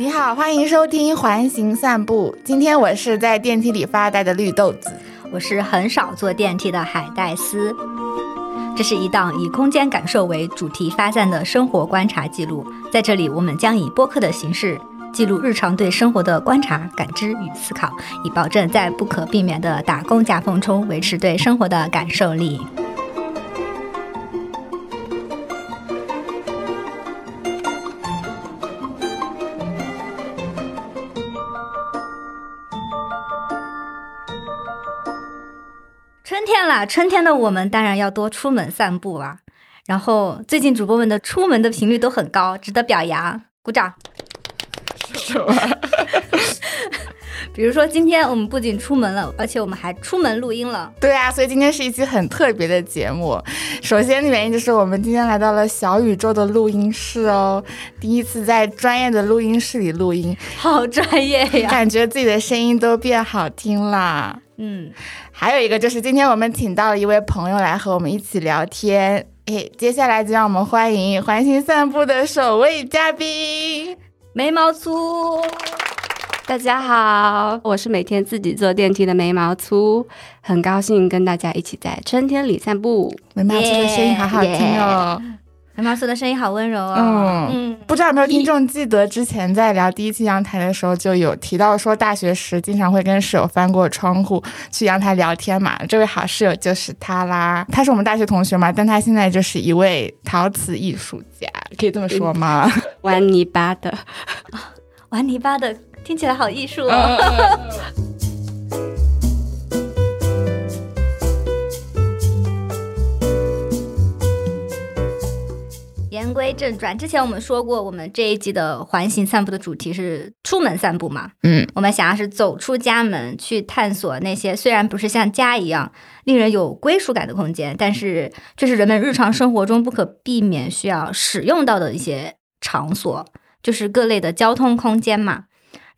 你好，欢迎收听环形散步。今天我是在电梯里发呆的绿豆子，我是很少坐电梯的海带丝。这是一档以空间感受为主题发散的生活观察记录，在这里我们将以播客的形式记录日常对生活的观察、感知与思考，以保证在不可避免的打工夹缝中维持对生活的感受力。春天，的我们当然要多出门散步啊。然后最近主播们的出门的频率都很高，值得表扬，鼓掌。什么？比如说今天我们不仅出门了，而且我们还出门录音了。对啊，所以今天是一期很特别的节目。首先的原因就是我们今天来到了小宇宙的录音室哦，第一次在专业的录音室里录音，好专业呀，感觉自己的声音都变好听啦。嗯，还有一个就是今天我们请到了一位朋友来和我们一起聊天。诶，接下来就让我们欢迎环形散步的首位嘉宾眉毛粗。大家好，我是每天自己坐电梯的眉毛粗，很高兴跟大家一起在春天里散步。眉毛粗的声音好好听哦。眉毛粗的声音好温柔哦。嗯嗯，不知道有没有听众记得之前在聊第一期阳台的时候，就有提到说大学时经常会跟室友翻过窗户去阳台聊天嘛。这位好室友就是他啦，他是我们大学同学嘛，但他现在就是一位陶瓷艺术家，可以这么说吗？玩泥巴的，玩泥巴的。听起来好艺术哦！言归正传，之前我们说过，我们这一季的环形散步的主题是出门散步嘛？嗯，我们想要是走出家门，去探索那些虽然不是像家一样令人有归属感的空间，但是却是人们日常生活中不可避免需要使用到的一些场所，就是各类的交通空间嘛。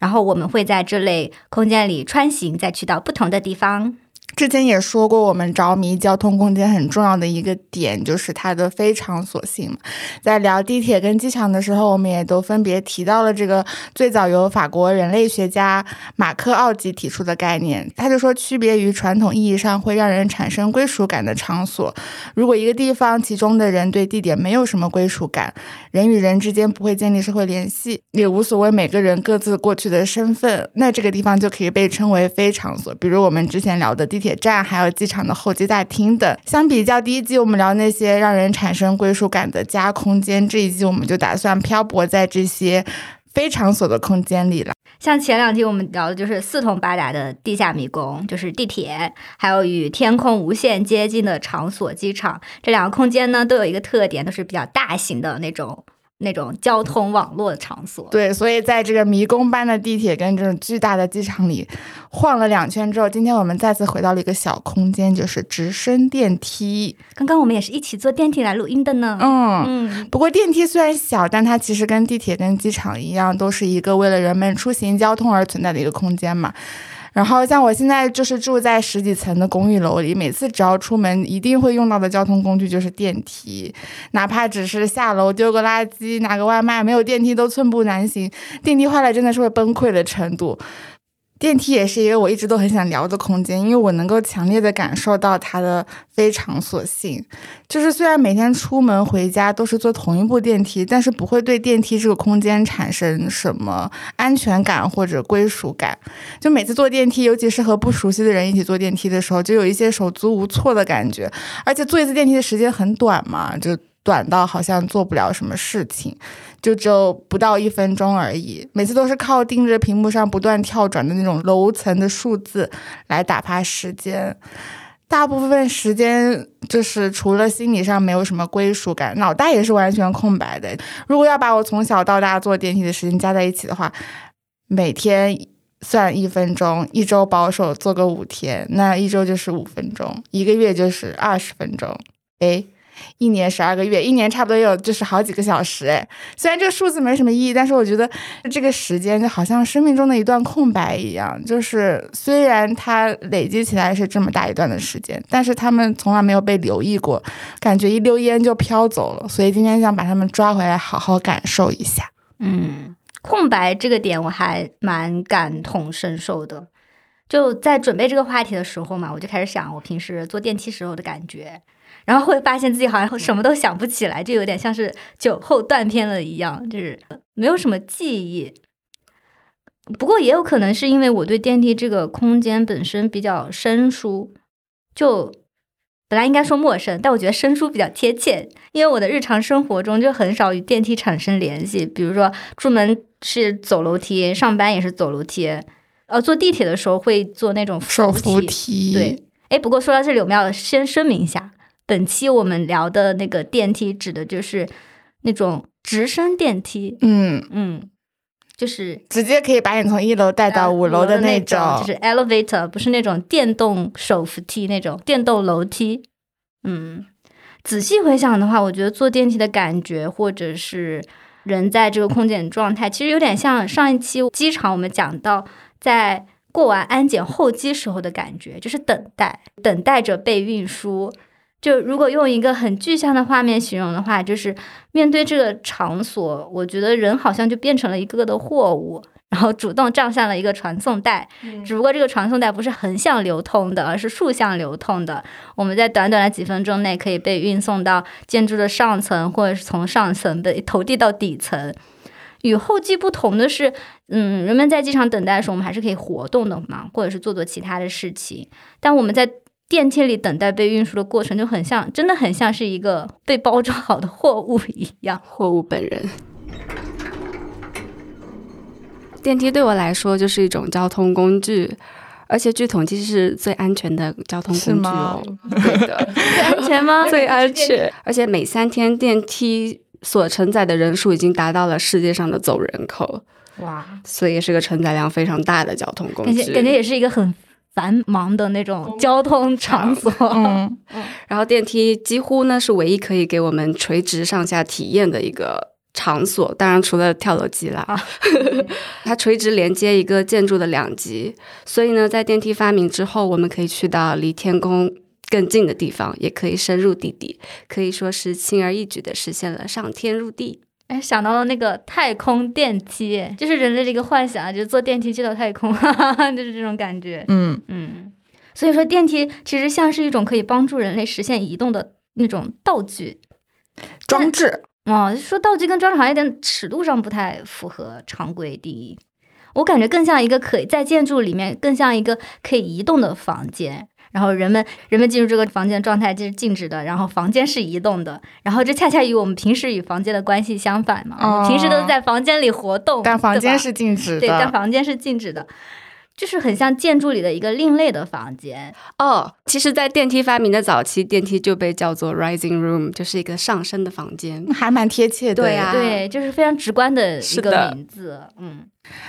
然后我们会在这类空间里穿行，再去到不同的地方。之前也说过，我们着迷交通空间很重要的一个点就是它的非场所性。在聊地铁跟机场的时候，我们也都分别提到了这个最早由法国人类学家马克奥吉提出的概念。他就说，区别于传统意义上会让人产生归属感的场所，如果一个地方其中的人对地点没有什么归属感，人与人之间不会建立社会联系，也无所谓每个人各自过去的身份，那这个地方就可以被称为非场所。比如我们之前聊的地。铁站还有机场的候机大厅等，相比较第一季我们聊那些让人产生归属感的家空间，这一季我们就打算漂泊在这些非场所的空间里了。像前两集我们聊的就是四通八达的地下迷宫，就是地铁，还有与天空无限接近的场所机场。这两个空间呢都有一个特点，都是比较大型的那种。那种交通网络的场所，对，所以在这个迷宫般的地铁跟这种巨大的机场里晃了两圈之后，今天我们再次回到了一个小空间，就是直升电梯。刚刚我们也是一起坐电梯来录音的呢。嗯嗯。不过电梯虽然小，但它其实跟地铁跟机场一样，都是一个为了人们出行交通而存在的一个空间嘛。然后像我现在就是住在十几层的公寓楼里，每次只要出门，一定会用到的交通工具就是电梯，哪怕只是下楼丢个垃圾、拿个外卖，没有电梯都寸步难行。电梯坏了真的是会崩溃的程度。电梯也是一个我一直都很想聊的空间，因为我能够强烈的感受到它的非常所性。就是虽然每天出门回家都是坐同一部电梯，但是不会对电梯这个空间产生什么安全感或者归属感。就每次坐电梯，尤其是和不熟悉的人一起坐电梯的时候，就有一些手足无措的感觉。而且坐一次电梯的时间很短嘛，就短到好像做不了什么事情。就只有不到一分钟而已，每次都是靠盯着屏幕上不断跳转的那种楼层的数字来打发时间，大部分时间就是除了心理上没有什么归属感，脑袋也是完全空白的。如果要把我从小到大坐电梯的时间加在一起的话，每天算一分钟，一周保守做个五天，那一周就是五分钟，一个月就是二十分钟，哎。一年十二个月，一年差不多有就是好几个小时哎。虽然这个数字没什么意义，但是我觉得这个时间就好像生命中的一段空白一样。就是虽然它累积起来是这么大一段的时间，但是他们从来没有被留意过，感觉一溜烟就飘走了。所以今天想把他们抓回来，好好感受一下。嗯，空白这个点我还蛮感同身受的。就在准备这个话题的时候嘛，我就开始想我平时坐电梯时候的感觉，然后会发现自己好像什么都想不起来，就有点像是酒后断片了一样，就是没有什么记忆。不过也有可能是因为我对电梯这个空间本身比较生疏，就本来应该说陌生，但我觉得生疏比较贴切，因为我的日常生活中就很少与电梯产生联系，比如说出门是走楼梯，上班也是走楼梯。呃，坐地铁的时候会坐那种手扶梯。梯，对，哎，不过说到这里，我们要先声明一下，本期我们聊的那个电梯指的就是那种直升电梯。嗯，嗯，就是直接可以把你从一楼带到五楼的那种，就是 elevator，不是那种电动手扶梯那种电动楼梯。嗯，仔细回想的话，我觉得坐电梯的感觉，或者是人在这个空间状态，其实有点像上一期机场我们讲到。在过完安检候机时候的感觉，就是等待，等待着被运输。就如果用一个很具象的画面形容的话，就是面对这个场所，我觉得人好像就变成了一个个的货物，然后主动站上了一个传送带。只不过这个传送带不是横向流通的，而是竖向流通的。我们在短短的几分钟内可以被运送到建筑的上层，或者是从上层被投递到底层。与后继不同的是，嗯，人们在机场等待的时候，我们还是可以活动的嘛，或者是做做其他的事情。但我们在电梯里等待被运输的过程，就很像，真的很像是一个被包装好的货物一样，货物本人。电梯对我来说就是一种交通工具，而且据统计是最安全的交通工具哦。对的，最安全吗？最安全，而且每三天电梯。所承载的人数已经达到了世界上的总人口，哇！所以是个承载量非常大的交通工具，感觉感觉也是一个很繁忙的那种交通场所。嗯，然后电梯几乎呢是唯一可以给我们垂直上下体验的一个场所，当然除了跳楼机啦，它垂直连接一个建筑的两极，所以呢，在电梯发明之后，我们可以去到离天空。更近的地方也可以深入地底，可以说是轻而易举的实现了上天入地。哎，想到了那个太空电梯，就是人类的一个幻想，就是坐电梯去到太空，哈哈就是这种感觉。嗯嗯，所以说电梯其实像是一种可以帮助人类实现移动的那种道具装置。哦，说道具跟装置好像有点尺度上不太符合常规定义。我感觉更像一个可以在建筑里面，更像一个可以移动的房间。然后人们人们进入这个房间状态就是静止的，然后房间是移动的，然后这恰恰与我们平时与房间的关系相反嘛。哦平时都是在房间里活动，但房间是静止的。对，但房间是静止的。就是很像建筑里的一个另类的房间哦。其实，在电梯发明的早期，电梯就被叫做 rising room，就是一个上升的房间，还蛮贴切的。对呀，对，就是非常直观的一个名字。嗯，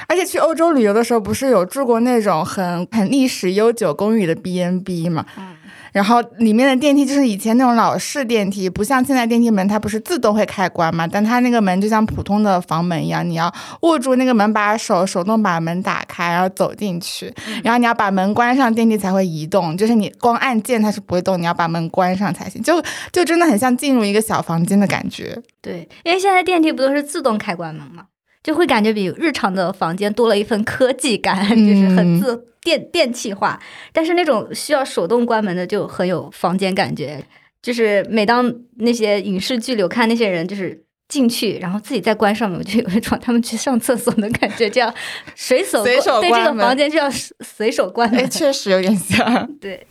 而且去欧洲旅游的时候，不是有住过那种很很历史悠久公寓的 B N B 嘛？嗯。然后里面的电梯就是以前那种老式电梯，不像现在电梯门，它不是自动会开关嘛？但它那个门就像普通的房门一样，你要握住那个门把手，手动把门打开，然后走进去，然后你要把门关上，电梯才会移动。就是你光按键它是不会动，你要把门关上才行。就就真的很像进入一个小房间的感觉。对，因为现在电梯不都是自动开关门吗？就会感觉比日常的房间多了一份科技感，就是很自电电气化。但是那种需要手动关门的就很有房间感觉。就是每当那些影视剧里看那些人，就是进去然后自己再关上门，我就有一种他们去上厕所的感觉，这样随手随手对这个房间就要随手关门，确实有点像。对。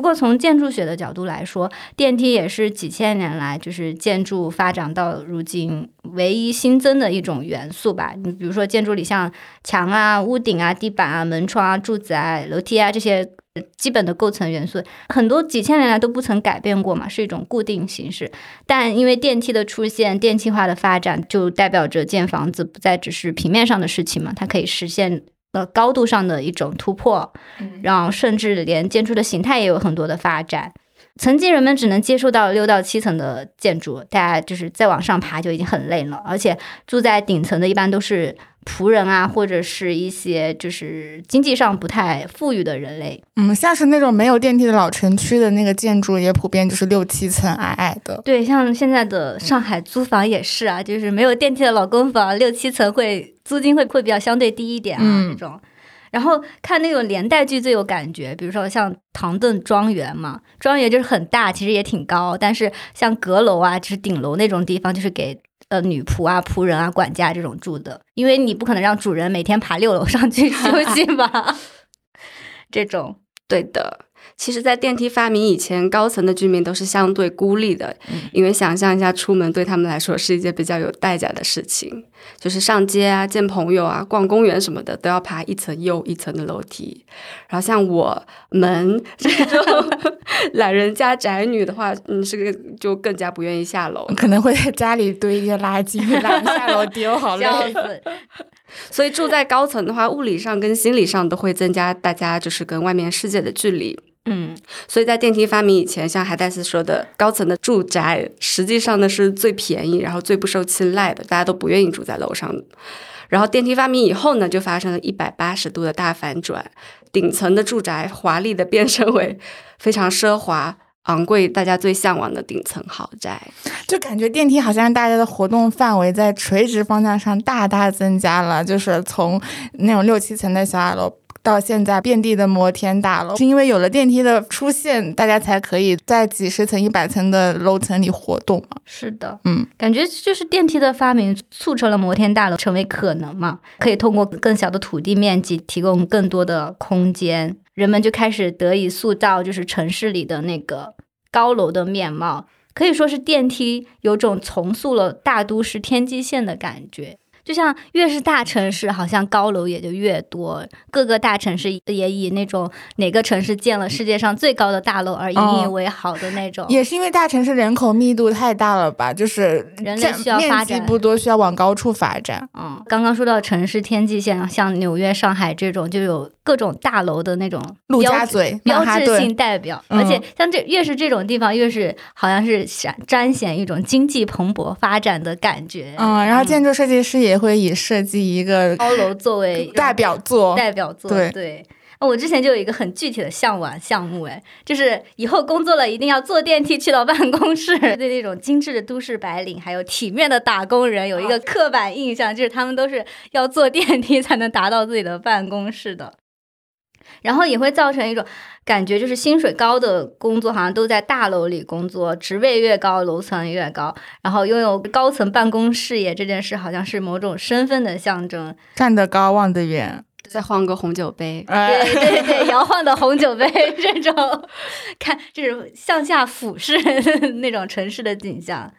不过从建筑学的角度来说，电梯也是几千年来就是建筑发展到如今唯一新增的一种元素吧。你比如说建筑里像墙啊、屋顶啊、地板啊、门窗啊、柱子啊、楼梯啊这些基本的构成元素，很多几千年来都不曾改变过嘛，是一种固定形式。但因为电梯的出现、电气化的发展，就代表着建房子不再只是平面上的事情嘛，它可以实现。呃，高度上的一种突破，然后甚至连建筑的形态也有很多的发展。曾经人们只能接触到六到七层的建筑，大家就是再往上爬就已经很累了，而且住在顶层的一般都是仆人啊，或者是一些就是经济上不太富裕的人类。嗯，像是那种没有电梯的老城区的那个建筑，也普遍就是六七层矮矮的。对，像现在的上海租房也是啊，就是没有电梯的老公房，六七层会租金会会比较相对低一点啊，嗯这种。然后看那种连带剧最有感觉，比如说像唐顿庄园嘛，庄园就是很大，其实也挺高，但是像阁楼啊，就是顶楼那种地方，就是给呃女仆啊、仆人啊、管家这种住的，因为你不可能让主人每天爬六楼上去 休息吧，这种。对的，其实，在电梯发明以前，高层的居民都是相对孤立的，因为想象一下，出门对他们来说是一件比较有代价的事情，就是上街啊、见朋友啊、逛公园什么的，都要爬一层又一层的楼梯。然后像我们这种 懒人家宅女的话，嗯，是个就更加不愿意下楼。可能会在家里堆一些垃圾，懒得下楼丢，好累。所以住在高层的话，物理上跟心理上都会增加大家就是跟外面世界的距离。嗯，所以在电梯发明以前，像海戴斯说的，高层的住宅实际上呢是最便宜，然后最不受青睐的，大家都不愿意住在楼上。然后电梯发明以后呢，就发生了一百八十度的大反转，顶层的住宅华丽的变身为非常奢华。昂贵，大家最向往的顶层豪宅，就感觉电梯好像大家的活动范围在垂直方向上大大增加了，就是从那种六七层的小矮楼。到现在遍地的摩天大楼，是因为有了电梯的出现，大家才可以在几十层、一百层的楼层里活动嘛。是的，嗯，感觉就是电梯的发明促成了摩天大楼成为可能嘛，可以通过更小的土地面积提供更多的空间，人们就开始得以塑造就是城市里的那个高楼的面貌，可以说是电梯有种重塑了大都市天际线的感觉。就像越是大城市，好像高楼也就越多。各个大城市也以那种哪个城市建了世界上最高的大楼而引以为豪的那种。也是因为大城市人口密度太大了吧？就是人类需要发展不多，需要往高处发展。嗯，刚刚说到城市天际线，像纽约、上海这种，就有各种大楼的那种陆家嘴、标志性代表，嗯而且像这越是这种地方，越是好像是闪彰显一种经济蓬勃发展的感觉。嗯，然后建筑设计师也会以设计一个高楼作为 代表作，代表作，对对。哦我之前就有一个很具体的向往项目，哎，就是以后工作了一定要坐电梯去到办公室。对那种精致的都市白领，还有体面的打工人，有一个刻板印象，就是他们都是要坐电梯才能达到自己的办公室的。然后也会造成一种感觉，就是薪水高的工作好像都在大楼里工作，职位越高，楼层越高，然后拥有高层办公视野这件事，好像是某种身份的象征。站得高望得远。再晃个红酒杯，哎对对对，摇晃的红酒杯 这种，看这种向下俯视那种城市的景象，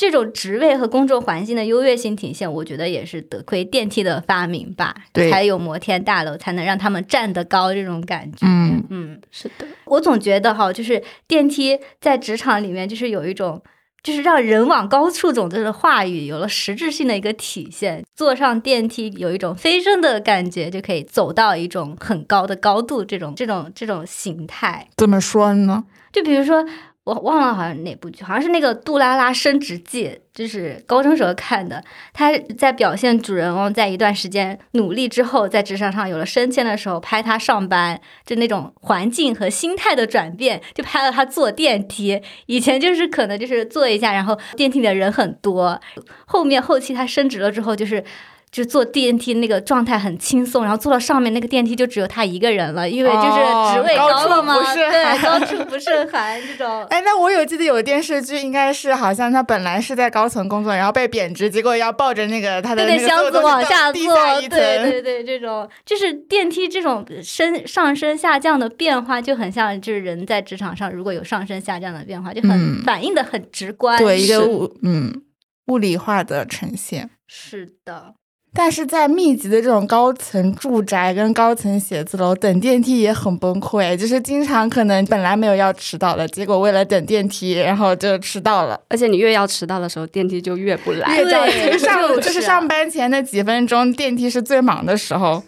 这种职位和工作环境的优越性体现，我觉得也是得亏电梯的发明吧，对才有摩天大楼，才能让他们站得高这种感觉。嗯嗯，是的，我总觉得哈，就是电梯在职场里面，就是有一种。就是让人往高处走这个话语有了实质性的一个体现。坐上电梯有一种飞升的感觉，就可以走到一种很高的高度，这种这种这种形态。怎么说呢？就比如说，我忘了好像哪部剧，好像是那个《杜拉拉升职记》，就是高中时候看的。他在表现主人翁在一段时间努力之后，在职场上有了升迁的时候，拍他上班，就那种环境和心态的转变，就拍了他坐电梯。以前就是可能就是坐一下，然后电梯里的人很多，后面后期他升职了之后，就是。就坐电梯那个状态很轻松，然后坐到上面那个电梯就只有他一个人了，因为就是职位哦高了嘛，处不胜对，高处不胜寒这种。哎，那我有记得有电视剧，应该是好像他本来是在高层工作，然后被贬值，结果要抱着那个他的箱子往下坐。对对对，这种就是电梯这种升上升下降的变化，就很像就是人在职场上如果有上升下降的变化，就很、嗯反映的很直观。对一个物嗯物理化的呈现。是的，但是在密集的这种高层住宅跟高层写字楼等电梯也很崩溃，就是经常可能本来没有要迟到的，结果为了等电梯，然后就迟到了。而且你越要迟到的时候，电梯就越不来。对上就是就是上班前的几分钟，电梯是最忙的时候。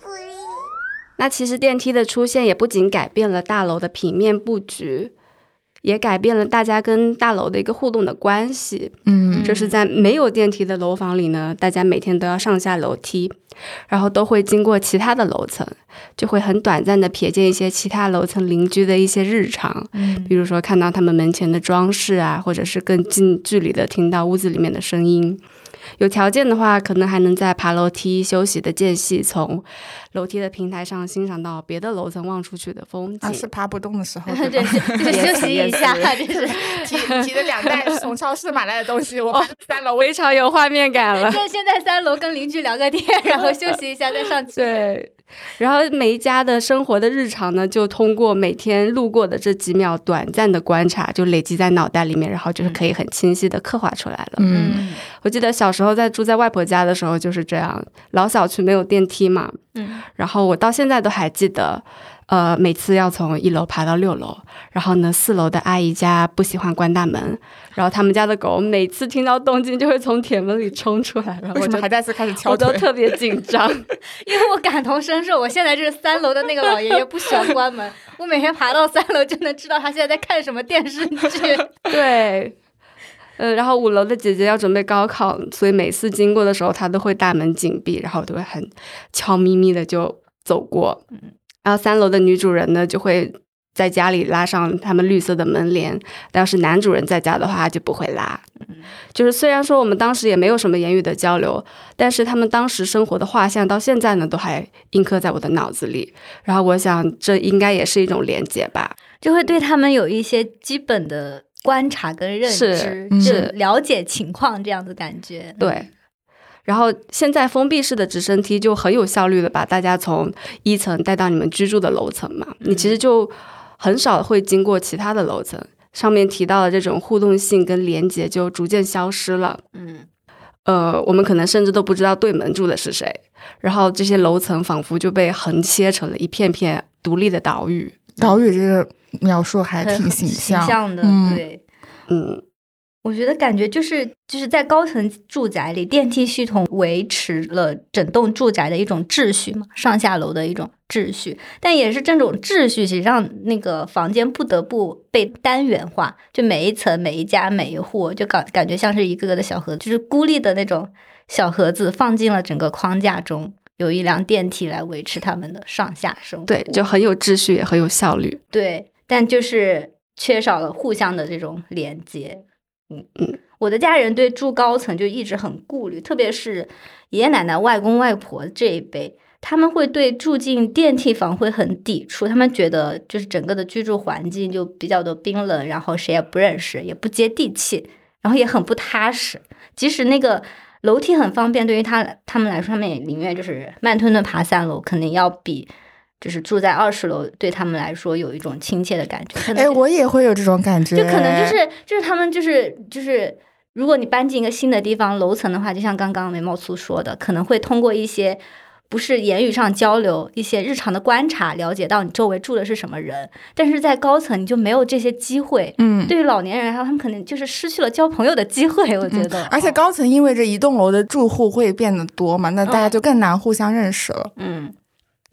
那其实电梯的出现也不仅改变了大楼的平面布局，也改变了大家跟大楼的一个互动的关系。嗯就是在没有电梯的楼房里呢，大家每天都要上下楼梯，然后都会经过其他的楼层，就会很短暂的瞥见一些其他楼层邻居的一些日常，嗯比如说看到他们门前的装饰啊，或者是更近距离的听到屋子里面的声音。有条件的话，可能还能在爬楼梯休息的间隙，从楼梯的平台上欣赏到别的楼层望出去的风景。啊，是爬不动的时候，对？就是休息一下，就是 提提着两袋从超市买来的东西，我爬三楼，我非常有画面感了。现现在三楼跟邻居聊个天，然后休息一下再上去。对，然后每一家的生活的日常呢，就通过每天路过的这几秒短暂的观察，就累积在脑袋里面，然后就是可以很清晰的刻画出来了。嗯，我记得小时候在住在外婆家的时候就是这样，老小区没有电梯嘛，嗯，然后我到现在都还记得。呃，每次要从一楼爬到六楼，然后呢，四楼的阿姨家不喜欢关大门，然后他们家的狗每次听到动静就会从铁门里冲出来，然后我就还在次开始敲我都？特别紧张。因为我感同身受，我现在就是三楼的那个老爷爷不喜欢关门，我每天爬到三楼就能知道他现在在看什么电视剧。对，呃，然后五楼的姐姐要准备高考，所以每次经过的时候，她都会大门紧闭，然后我都会很悄咪咪的就走过。然后三楼的女主人呢，就会在家里拉上他们绿色的门帘，但要是男主人在家的话，就不会拉。就是虽然说我们当时也没有什么言语的交流，但是他们当时生活的画像到现在呢，都还印刻在我的脑子里。然后我想，这应该也是一种连接吧。就会对他们有一些基本的观察跟认知，是嗯就是了解情况这样的感觉。对。然后现在封闭式的直升梯就很有效率的把大家从一层带到你们居住的楼层嘛，你其实就很少会经过其他的楼层，上面提到的这种互动性跟连接就逐渐消失了。嗯，呃，我们可能甚至都不知道对门住的是谁，然后这些楼层仿佛就被横切成了一片片独立的岛屿。岛屿这个描述还挺很形形象，象的，嗯。对。嗯，我觉得感觉就是就是在高层住宅里，电梯系统维持了整栋住宅的一种秩序嘛，上下楼的一种秩序。但也是这种秩序，其实让那个房间不得不被单元化，就每一层、每一家、每一户，就感感觉像是一个个的小盒子，就是孤立的那种小盒子，放进了整个框架中，有一辆电梯来维持他们的上下生活。对，就很有秩序，也很有效率。对，但就是缺少了互相的这种连接。嗯，我的家人对住高层就一直很顾虑，特别是爷爷奶奶、外公外婆这一辈，他们会对住进电梯房会很抵触，他们觉得就是整个的居住环境就比较的冰冷，然后谁也不认识，也不接地气，然后也很不踏实。即使那个楼梯很方便，对于他他们来说，他们也宁愿就是慢吞吞爬三楼，肯定要比就是住在二十楼对他们来说有一种亲切的感觉。哎，我也会有这种感觉，就可能就是就是他们就是就是，如果你搬进一个新的地方楼层的话，就像刚刚眉毛粗说的，可能会通过一些不是言语上交流，一些日常的观察，了解到你周围住的是什么人。但是在高层你就没有这些机会。嗯。对于老年人他们可能就是失去了交朋友的机会。我觉得，而且高层因为这一栋楼的住户会变得多嘛，那大家就更难互相认识了。嗯，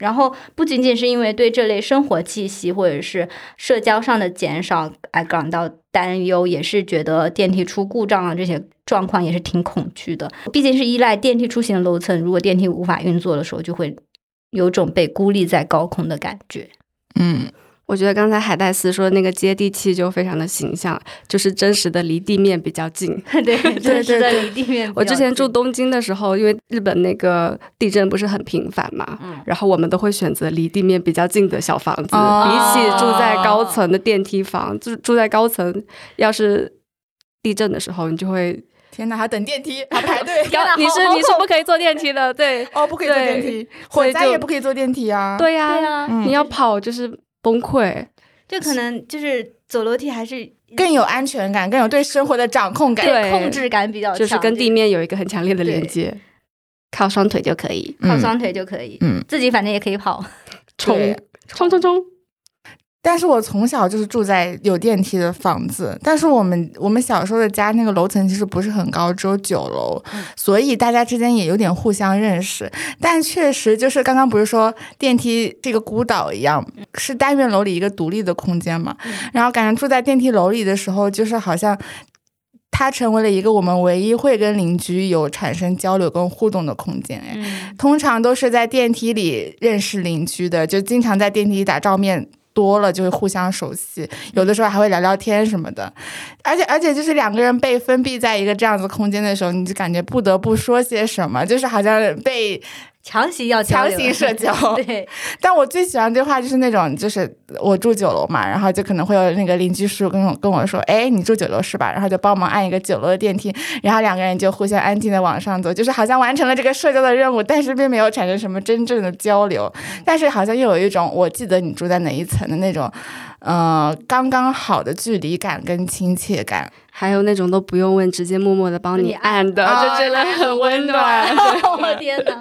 然后不仅仅是因为对这类生活气息或者是社交上的减少而感到担忧，也是觉得电梯出故障啊这些状况也是挺恐惧的。毕竟是依赖电梯出行的楼层，如果电梯无法运作的时候，就会有种被孤立在高空的感觉。嗯，我觉得刚才海带丝说的那个接地气就非常的形象，就是真实的离地面比较近。对，真实的对离地面。我之前住东京的时候，因为日本那个地震不是很频繁嘛，嗯然后我们都会选择离地面比较近的小房子，哦比起住在高层的电梯房，就是住在高层，要是地震的时候，你就会，天哪，还等电梯，还排队。你是你是不可以坐电梯的，对哦，不可以坐电梯，火灾也不可以坐电梯啊。，对呀、对啊，嗯你要跑就是崩溃。就可能就是走楼梯还是更有安全感，更有对生活的掌控感。对控制感比较强，就是跟地面有一个很强烈的连接，靠双腿就可以。靠嗯双腿就可以，嗯，自己反正也可以跑。冲。对。冲冲冲。但是我从小就是住在有电梯的房子，但是我们我们小时候的家那个楼层其实不是很高，只有九楼，所以大家之间也有点互相认识。但确实就是刚刚不是说电梯这个孤岛一样，是单元楼里一个独立的空间嘛？然后感觉住在电梯楼里的时候，就是好像它成为了一个我们唯一会跟邻居有产生交流跟互动的空间。哎，通常都是在电梯里认识邻居的，就经常在电梯里打照面。多了就会互相熟悉，有的时候还会聊聊天什么的，而且而且就是两个人被封闭在一个这样子空间的时候，你就感觉不得不说些什么，就是好像被。强行要强行社交，对。但我最喜欢对话就是那种，就是我住九楼嘛，然后就可能会有那个邻居叔跟我跟我说，哎，你住九楼是吧？然后就帮忙按一个九楼的电梯，然后两个人就互相安静的往上走，就是好像完成了这个社交的任务，但是并没有产生什么真正的交流，但是好像又有一种我记得你住在哪一层的那种，呃，刚刚好的距离感跟亲切感，还有那种都不用问，直接默默的帮你按的，就真的很温暖。我天哪！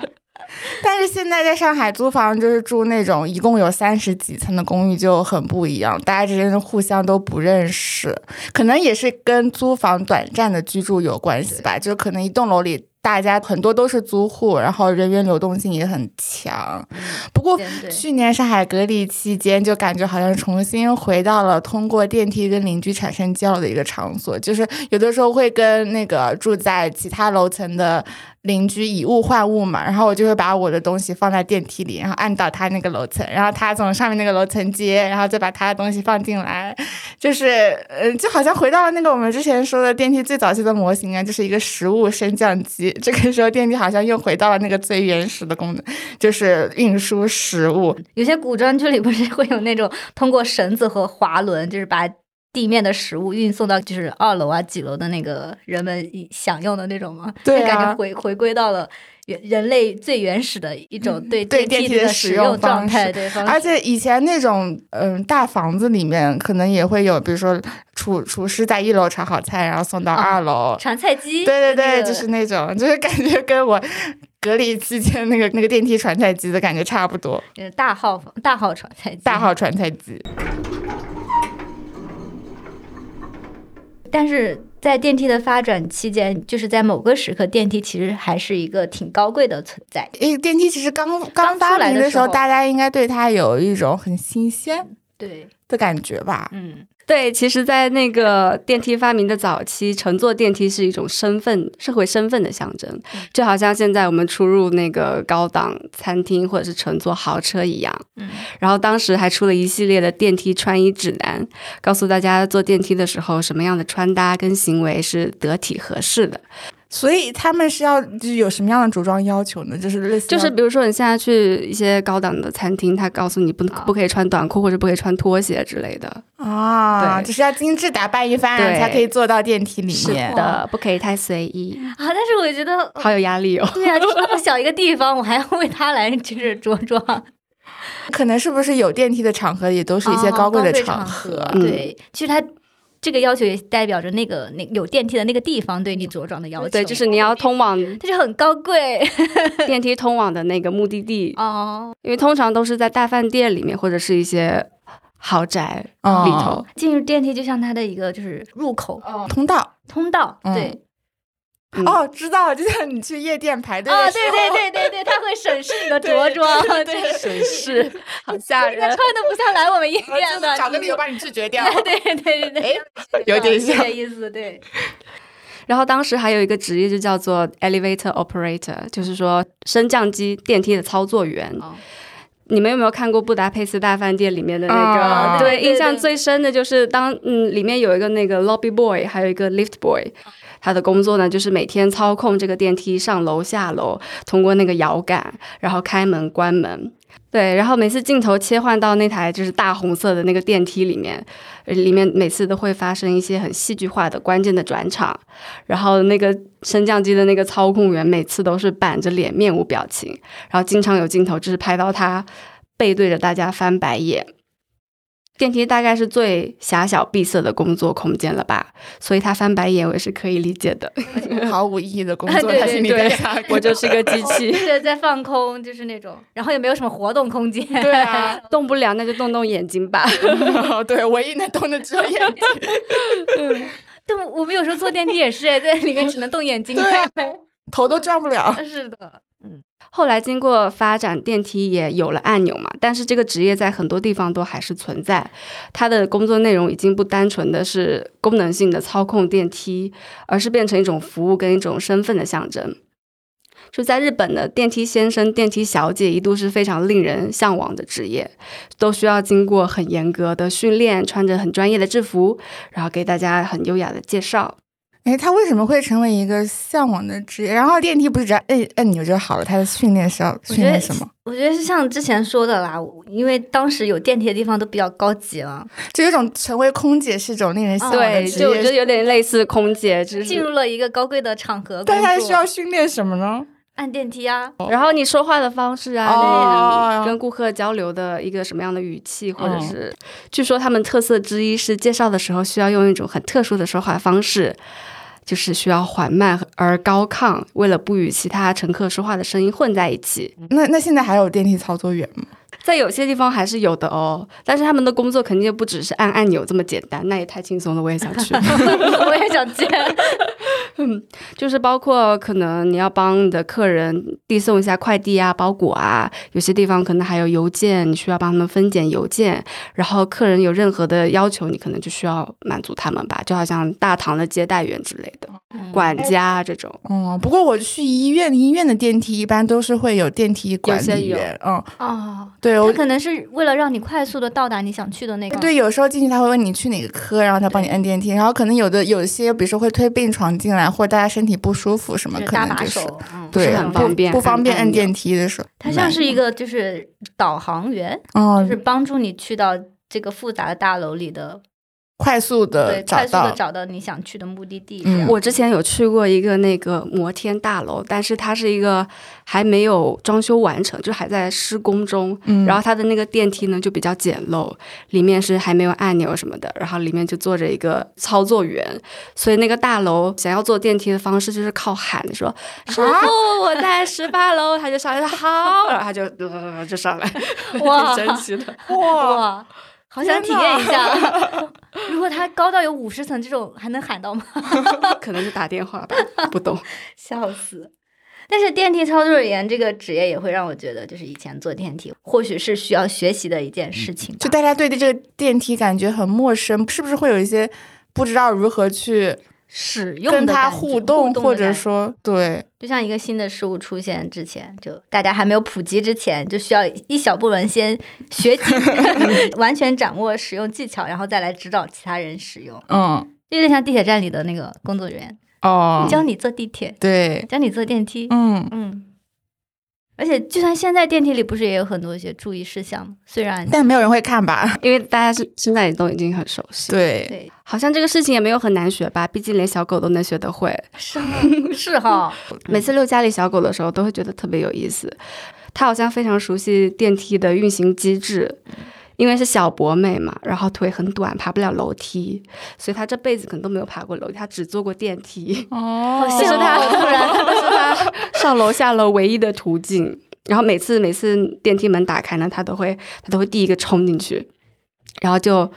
但是现在在上海租房，就是住那种一共有三十几层的公寓，就很不一样。大家之间互相都不认识，可能也是跟租房短暂的居住有关系吧。就可能一栋楼里。大家很多都是租户，然后人员流动性也很强。不过去年上海隔离期间，就感觉好像重新回到了通过电梯跟邻居产生交流的一个场所。就是有的时候会跟那个住在其他楼层的邻居以物换物嘛，然后我就会把我的东西放在电梯里，然后按到他那个楼层，然后他从上面那个楼层接，然后再把他的东西放进来。就是嗯，就好像回到了那个我们之前说的电梯最早期的模型啊，就是一个食物升降机。这个时候，电梯好像又回到了那个最原始的功能，就是运输食物。有些古装剧里不是会有那种通过绳子和滑轮，就是把地面的食物运送到就是二楼啊几楼的那个人们享用的那种吗？对感觉回回归到了。人类最原始的一种对对电梯的使用状态，对，而且以前那种嗯大房子里面可能也会有，比如说厨厨师在一楼炒好菜，然后送到二楼传菜机，对对对，就是那种，就是感觉跟我隔离期间那个那个电梯传菜机的感觉差不多，大号大号传菜机，大号传菜机。但是在电梯的发展期间，就是在某个时刻，电梯其实还是一个挺高贵的存在。诶，电梯其实刚刚发明的时候，大家应该对它有一种很新鲜对的感觉吧？嗯。对，其实，在那个电梯发明的早期，乘坐电梯是一种身份、社会身份的象征，就好像现在我们出入那个高档餐厅或者是乘坐豪车一样。嗯，然后当时还出了一系列的电梯穿衣指南，告诉大家坐电梯的时候什么样的穿搭跟行为是得体合适的。所以他们是要就有什么样的着装要求呢？就是类似，就是比如说你现在去一些高档的餐厅，他告诉你不不可以穿短裤或者不可以穿拖鞋之类的啊，就是要精致打扮一番才可以坐到电梯里面的，不可以太随意啊。但是我觉得好有压力哦。对啊，就是那么小一个地方，我还要为他来就是着装，可能是不是有电梯的场合也都是一些高贵的场合？对，其实他。这个要求也代表着那个那有电梯的那个地方对你着装的要求。对，就是你要通往，它就很高贵。电梯通往的那个目的地哦，因为通常都是在大饭店里面或者是一些豪宅里头。进入电梯就像它的一个就是入口通道，通道对。哦，知道，就像你去夜店排队哦，对对对对对，他会审视你的 着装，对，审视，好吓人，他穿的不像来我们夜 店的，找个理由把你拒绝掉，对对对对，哎，有点像意思，对。然后当时还有一个职业就叫做 elevator operator，就是说升降机电梯的操作员。你们有没有看过《布达佩斯大饭店》里面的那个？对，印象最深的就是当嗯，里面有一个那个 lobby boy，还有一个 lift boy。他的工作呢，就是每天操控这个电梯上楼下楼，通过那个摇杆，然后开门关门。对，然后每次镜头切换到那台就是大红色的那个电梯里面，里面每次都会发生一些很戏剧化的关键的转场。然后那个升降机的那个操控员每次都是板着脸，面无表情。然后经常有镜头就是拍到他背对着大家翻白眼。电梯大概是最狭小闭塞的工作空间了吧，所以他翻白眼我也是可以理解的。毫无意义的工 作，他心里在想，我就是个 机器，对，在放空，就是那种，然后也没有什么活动空间。对啊，动不了那就动动眼睛吧。对，唯一能动的只有眼睛。但，我们有时候坐电梯也是，在里面只能动眼睛。头都转不了。是的，后来经过发展，电梯也有了按钮嘛，但是这个职业在很多地方都还是存在。它的工作内容已经不单纯的是功能性的操控电梯，而是变成一种服务跟一种身份的象征。就在日本的电梯先生、电梯小姐一度是非常令人向往的职业，都需要经过很严格的训练，穿着很专业的制服，然后给大家很优雅的介绍。哎，他为什么会成为一个向往的职业？然后电梯不是只要摁按钮就好了？他的训练是要训练什么？我觉得是像之前说的啦，因为当时有电梯的地方都比较高级了，就有种成为空姐是种令人向往的对，职就我觉得。有点类似空姐，就是进入了一个高贵的场合。但他需要训练什么呢？按电梯啊，然后你说话的方式啊，跟顾客交流的一个什么样的语气，或者嗯是，据说他们特色之一是介绍的时候需要用一种很特殊的说话方式，就是需要缓慢而高亢，为了不与其他乘客说话的声音混在一起。那那现在还有电梯操作员吗？在有些地方还是有的哦，但是他们的工作肯定不只是按按钮这么简单，那也太轻松了，我也想去。我也想嗯。就是包括可能你要帮你的客人递送一下快递啊、包裹啊，有些地方可能还有邮件，你需要帮他们分拣邮件。然后客人有任何的要求，你可能就需要满足他们吧，就好像大堂的接待员之类的、管家啊这种。嗯，不过我去医院，医院的电梯一般都是会有电梯管理员。嗯，哦，对，我他可能是为了让你快速的到达你想去的那个。对，有时候进去他会问你去哪个科，然后他帮你摁电梯。然后可能有的有些，比如说会推病床进来，或者大家身体不舒服什么，可能就是手，嗯，对是很方便不方便按摁电梯的时候。他像是一个就是导航员，哦就，是帮助你去到这个复杂的大楼里的，快速，的找快速的到。找到你想去的目的地。嗯我之前有去过一个那个摩天大楼，但是它是一个还没有装修完成，就还在施工中。嗯，然后它的那个电梯呢就比较简陋，里面是还没有按钮什么的，然后里面就坐着一个操作员，所以那个大楼想要坐电梯的方式就是靠喊说：“师傅，我在十八楼。”他就上来说好，然后他就、呃、就上来，哇 神奇的。哇，哇，好想体验一下。如果它高到有五十层这种，还能喊到吗？可能是打电话吧，不懂。笑死！但是电梯操作员这个职业也会让我觉得，就是以前坐电梯或许是需要学习的一件事情。就大家对这个电梯感觉很陌生，是不是会有一些不知道如何去使用跟它的感觉互动，或者说对，就像一个新的事物出现之前，就大家还没有普及之前，就需要一小部分先学习，完全掌握使用技巧，然后再来指导其他人使用。嗯，有点像地铁站里的那个工作人员，哦，教你坐地铁，对，教你坐电梯。嗯，嗯，而且就算现在电梯里不是也有很多一些注意事项吗？虽然但没有人会看吧？因为大家是 现在也都已经很熟悉，，对，对好像这个事情也没有很难学吧，毕竟连小狗都能学得会。是 是哈，每次遛家里小狗的时候，都会觉得特别有意思。它好像非常熟悉电梯的运行机制，因为是小博美嘛，然后腿很短，爬不了楼梯，所以它这辈子可能都没有爬过楼梯，它只坐过电梯。哦是它，哦突然这是它上楼下楼唯一的途径。然后每次每次电梯门打开呢，它都会它都会第一个冲进去，然后就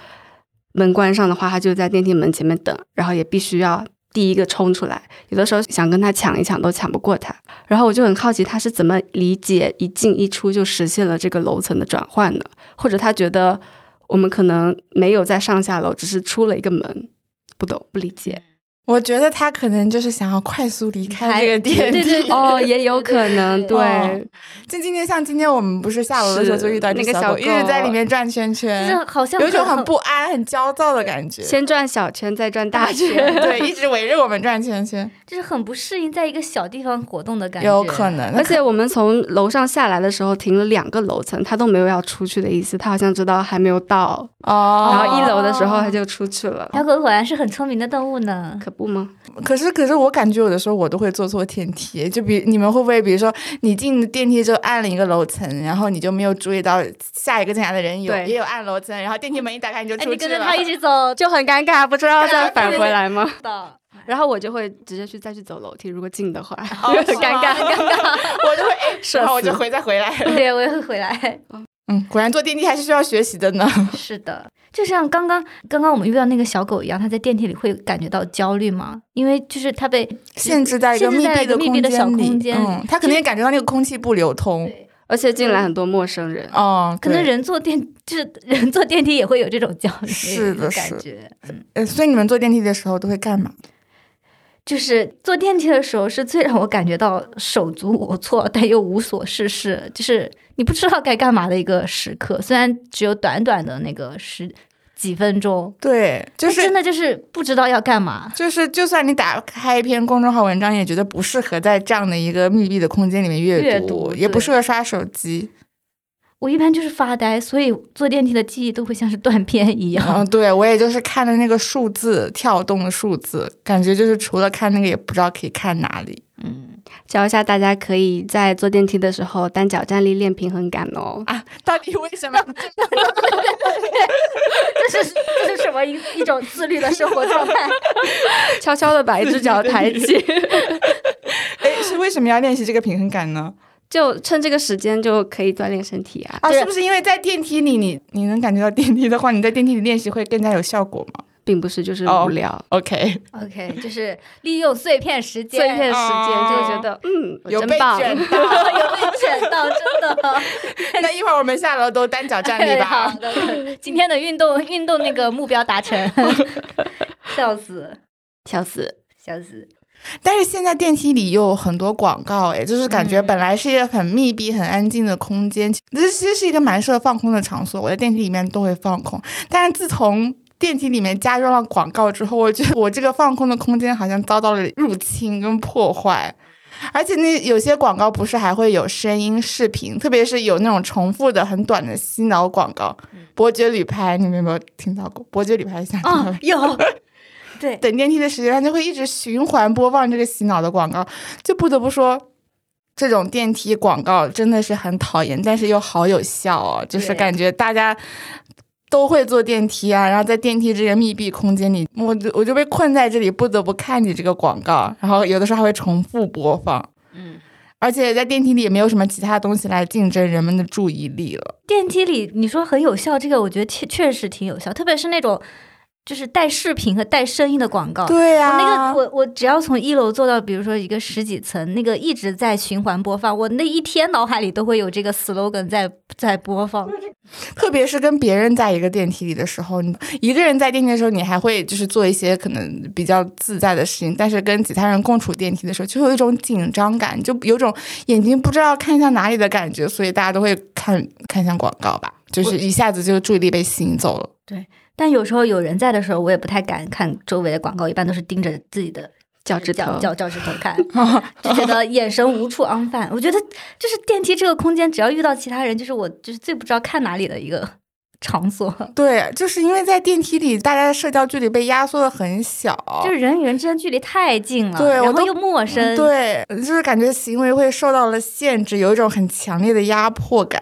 门关上的话，它就在电梯门前面等，然后也必须要第一个冲出来。有的时候想跟他抢一抢都抢不过他。然后我就很好奇他是怎么理解一进一出就实现了这个楼层的转换的，或者他觉得我们可能没有在上下楼，只是出了一个门，不懂不理解。我觉得他可能就是想要快速离开这个电梯。对对对哦，也有可能，对。哦就今天像今天我们不是下楼的时候就遇到那个小狗一直在里面转圈就圈是，好像有一种很很不安、很焦躁的感觉。先转小圈，再转大大圈。圈对，一直围着我们转圈圈，就是很不适应在一个小地方活动的感觉，有可能。而且我们从楼上下来的时候停了两个楼层，他都没有要出去的意思，他好像知道还没有到，哦，然后一楼的时候他就出去了，小狗果然是很聪明的动物呢。可步吗？可是可是我感觉有的时候我都会坐错电梯，就比你们会不会，比如说你进电梯之后按了一个楼层，然后你就没有注意到下一个进来的人有也有按楼层，然后电梯门一打开你就哎，出去了。你跟着他一起走就很尴尬，不知道再返回来吗？的，然后我就会直接去再去走楼梯，如果近的话，哦很 尴尬，尴尬。我就会哎，然后我就回再回来。对，我也会回来。嗯，果然坐电梯还是需要学习的呢。是的，就像刚刚刚刚我们遇到那个小狗一样，它在电梯里会感觉到焦虑吗？因为就是它被限制在一个限制在一个闭的密闭的小空间里嗯，它肯定感觉到那个空气不流通。而且进来很多陌生人，哦，可能人坐电 就是人坐电梯也会有这种焦虑是的感觉。嗯，呃，所以你们坐电梯的时候都会干嘛？就是坐电梯的时候是最让我感觉到手足无措，但又无所事事，就是你不知道该干嘛的一个时刻。虽然只有短短的那个十几分钟，对，就是真的就是不知道要干嘛。就是，就算你打开一篇公众号文章，也觉得不适合在这样的一个密闭的空间里面阅阅读也不适合刷手机。我一般就是发呆，所以坐电梯的记忆都会像是断片一样。嗯，对我也就是看的那个数字跳动的数字，感觉就是除了看那个，也不知道可以看哪里嗯，教一下大家可以在坐电梯的时候单脚站立练平衡感哦。啊。到底为什么？这是这是什么一一种自律的生活状态？悄悄的把一只脚抬起，哎，是为什么要练习这个平衡感呢？就趁这个时间就可以锻炼身体啊，啊，是不是因为在电梯里你你能感觉到电梯的话，你在电梯里练习会更加有效果吗并不是就是哦无聊。？OK，OK，就是利用碎片时间，碎片时间哦就觉得，嗯，有被。卷到。有被卷到，真的。那一会儿我们下楼都单脚站立吧 好。的，今天的运动运动那个目标达成，笑死，笑死！笑死。但是现在电梯里又有很多广告，哎，就是感觉嗯本来是一个很密闭、很安静的空间，这其实是一个蛮适合放空的场所。我在电梯里面都会放空，但是自从电梯里面加入了广告之后，我觉得我这个放空的空间好像遭到了入侵跟破坏。而且那有些广告不是还会有声音、视频，特别是有那种重复的很短的洗脑广告，伯爵旅拍，你们有没有听到过？伯爵旅拍想听有，对，等电梯的时间，它就会一直循环播放这个洗脑的广告，就不得不说，这种电梯广告真的是很讨厌，但是又好有效哦，就是感觉大家。都会坐电梯啊，然后在电梯这个密闭空间里，我就我就被困在这里，不得不看你这个广告，然后有的时候还会重复播放，嗯，而且在电梯里也没有什么其他东西来竞争人们的注意力了。电梯里你说很有效，这个我觉得确确实挺有效，特别是那种就是带视频和带声音的广告。对呀、我那个我我只要从一楼坐到，比如说一个十几层，那个一直在循环播放，我那一天脑海里都会有这个 slogan 在在播放。特别是跟别人在一个电梯里的时候，你一个人在电梯的时候，你还会就是做一些可能比较自在的事情，但是跟其他人共处电梯的时候，就有一种紧张感，就有种眼睛不知道看向哪里的感觉，所以大家都会看看向广告吧，就是一下子就注意力被吸引走了。但有时候有人在的时候，我也不太敢看周围的广告，一般都是盯着自己的脚趾头脚脚脚趾头看，就觉得眼神无处安放。我觉得就是电梯这个空间，只要遇到其他人，就是我就是最不知道看哪里的一个场所。对，就是因为在电梯里，大家的社交距离被压缩的很小，就是人与人之间距离太近了，然后又陌生，对，就是感觉行为会受到了限制，有一种很强烈的压迫感。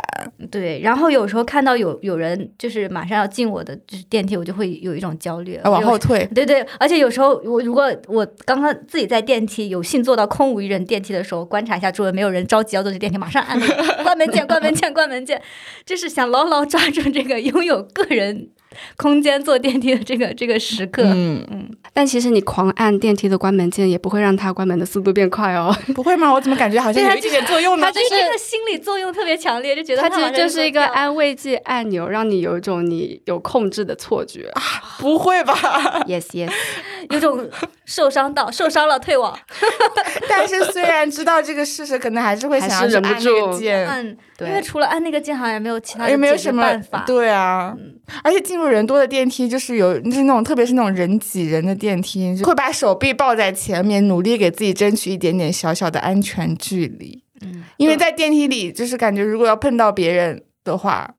对，然后有时候看到有有人就是马上要进我的就是电梯，我就会有一种焦虑，啊往后退，对对，而且有时候我如果我刚刚自己在电梯有幸坐到空无一人电梯的时候，观察一下周围没有人着急要坐这电梯，马上按那个 关门键、关门键、关门键，就是想牢牢抓住这个拥有个人 空间坐电梯的这个 这个时刻。嗯嗯，但其实你狂按电梯的关门键，也不会让它关门的速度变快哦。不会吗？我怎么感觉好像它有一点点作用呢它？就是这个心理作用特别强烈，就觉得它其实就是一个安慰剂按钮，让你有一种你有控制的错觉。不会吧？yes yes，有种受伤到受伤了退网。但是虽然知道这个事实，可能还是会想要忍不住按因为除了按那个键，好像也没有其他也没有什么办法。对啊。而且进入人多的电梯，就是有就是那种特别是那种人挤人的电梯，就会把手臂抱在前面，努力给自己争取一点点小小的安全距离。嗯，因为在电梯里，就是感觉如果要碰到别人的话，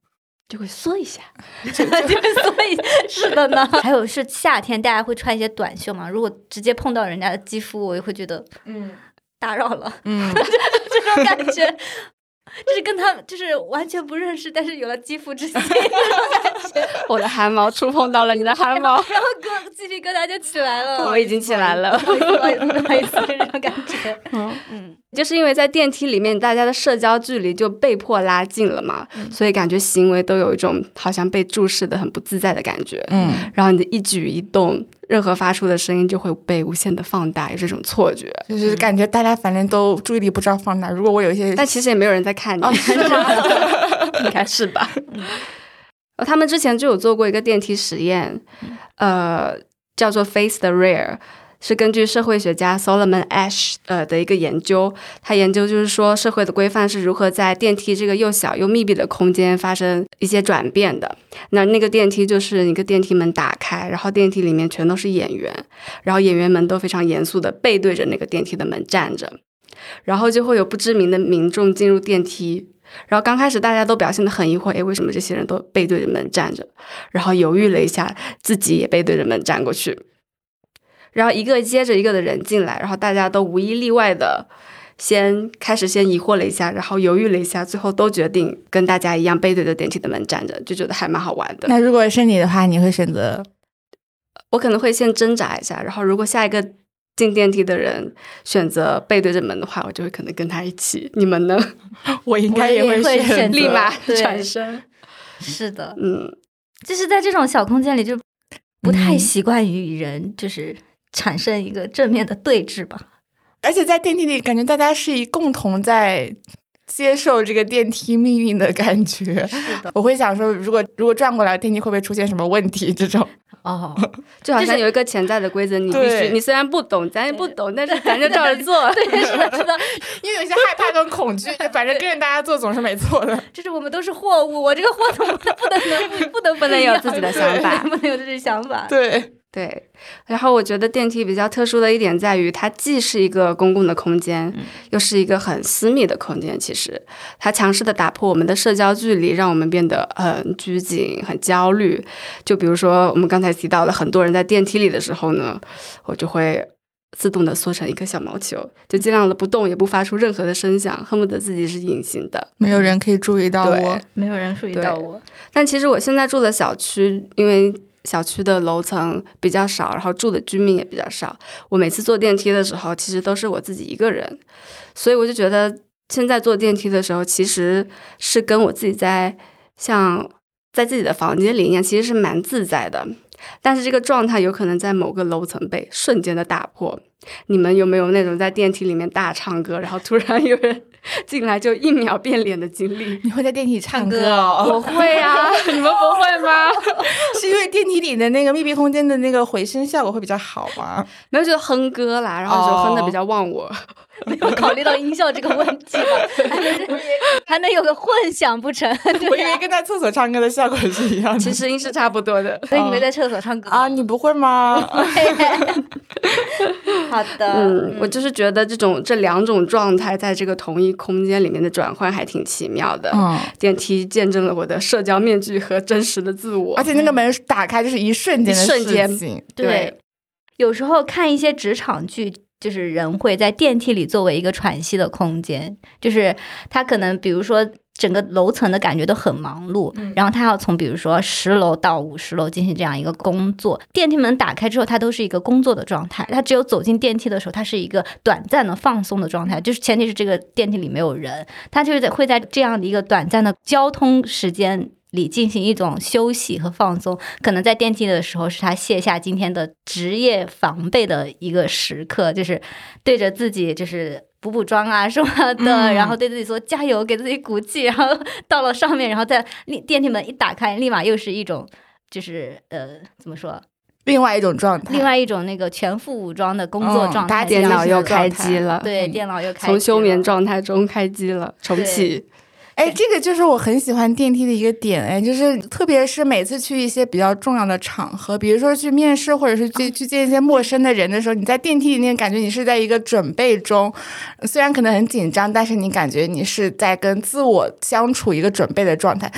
就会缩一下。就会缩一下是的呢。还有是夏天，大家会穿一些短袖嘛？如果直接碰到人家的肌肤，我也会觉得嗯打扰了，嗯，这种感觉。就是跟他就是完全不认识，但是有了肌肤之亲，我的汗毛触碰到了你的汗毛，然后哥鸡皮疙瘩就起来了。我已经起来了。不好意思，不好意思，不好意思，这种感觉。嗯嗯，就是因为在电梯里面，大家的社交距离就被迫拉近了嘛，所以感觉行为都有一种好像被注视的很不自在的感觉。嗯，然后你的一举一动，任何发出的声音就会被无限的放大，有这种错觉。就是感觉大家反正都注意力不知道放哪。如果我有一些，但其实也没有人在看你，应该是吧？呃，他们之前就有做过一个电梯实验，呃，叫做 Face the Rare，是根据社会学家 Solomon Ash 呃的一个研究，他研究就是说社会的规范是如何在电梯这个又小又密闭的空间发生一些转变的。那那个电梯就是一个电梯门打开，然后电梯里面全都是演员，然后演员们都非常严肃的背对着那个电梯的门站着，然后就会有不知名的民众进入电梯。然后刚开始大家都表现得很疑惑，诶，为什么这些人都背对着门站着？然后犹豫了一下，自己也背对着门站过去。然后一个接着一个的人进来，然后大家都无一例外的先开始先疑惑了一下，然后犹豫了一下，最后都决定跟大家一样背对着电梯的门站着，就觉得还蛮好玩的。那如果是你的话，你会选择？我可能会先挣扎一下，然后如果下一个进电梯的人选择背对着门的话，我就会可能跟他一起。你们呢？我应该也会选立马对转身。是的，嗯，就是在这种小空间里，就不太嗯习惯于与人就是产生一个正面的对峙吧。而且在电梯里，感觉大家是以共同在接受这个电梯命运的感觉。是的，我会想说，如果如果转过来，电梯会不会出现什么问题？这种哦，就好就是像有一个潜在的规则，你必须，你虽然不懂，咱也不懂，但是咱就照着做。对，是的，是的，因为有一些害怕跟恐惧，反正跟着大家做总是没错的。就是我们都是货物，我这个货怎么不能不不能不能有自己的想法不能有自己的想法。对，对，然后我觉得电梯比较特殊的一点在于，它既是一个公共的空间，又是一个很私密的空间。其实，它强势的打破我们的社交距离，让我们变得很拘谨、很焦虑。就比如说我们刚才提到的，很多人在电梯里的时候呢，我就会自动的缩成一个小毛球，就尽量的不动，也不发出任何的声响，恨不得自己是隐形的。没有人可以注意到我。没有人注意到我。但其实我现在住的小区，因为小区的楼层比较少，然后住的居民也比较少，我每次坐电梯的时候，其实都是我自己一个人，所以我就觉得现在坐电梯的时候，其实是跟我自己在像在自己的房间里一样，其实是蛮自在的。但是这个状态有可能在某个楼层被瞬间的打破。你们有没有那种在电梯里面大唱歌，然后突然有人 进来就一秒变脸的经历？你会在电梯里唱歌唱歌哦？我会啊，你们不会吗？是因为电梯里的那个密闭空间的那个回声效果会比较好吗？没有就哼歌啦，然后就哼的比较忘我。没有考虑到音效这个问题吧，还能还能有个混响不成？我、以为跟在厕所唱歌的效果是一样的。其实音是差不多的。所以你们在厕所唱歌啊，你不会吗？好的，嗯，我就是觉得这种这两种状态在这个同一空间里面的转换还挺奇妙的。嗯，电梯见证了我的社交面具和真实的自我而。且那个门打开就是一瞬间的一瞬间事情。对，有时候看一些职场剧，就是人会在电梯里作为一个喘息的空间，就是他可能比如说。整个楼层的感觉都很忙碌，然后他要从比如说十楼到五十楼进行这样一个工作。电梯门打开之后，他都是一个工作的状态。他只有走进电梯的时候，他是一个短暂的放松的状态，就是前提是这个电梯里没有人，他就是在会在这样的一个短暂的交通时间里进行一种休息和放松。可能在电梯的时候，是他卸下今天的职业防备的一个时刻，就是对着自己就是。补补妆啊什么的，嗯然后对自己说加油，给自己鼓气，然后到了上面，然后再立电梯门一打开，立马又是一种就是呃怎么说，另外一种状态。另外一种那个全副武装的工作嗯状态，大电脑又开机了，对，嗯电脑又开从机了休眠状态中开机了，重启。哎，这个就是我很喜欢电梯的一个点，哎，就是特别是每次去一些比较重要的场合，比如说去面试或者是去去见一些陌生的人的时候，你在电梯里面感觉你是在一个准备中，虽然可能很紧张，但是你感觉你是在跟自我相处一个准备的状态。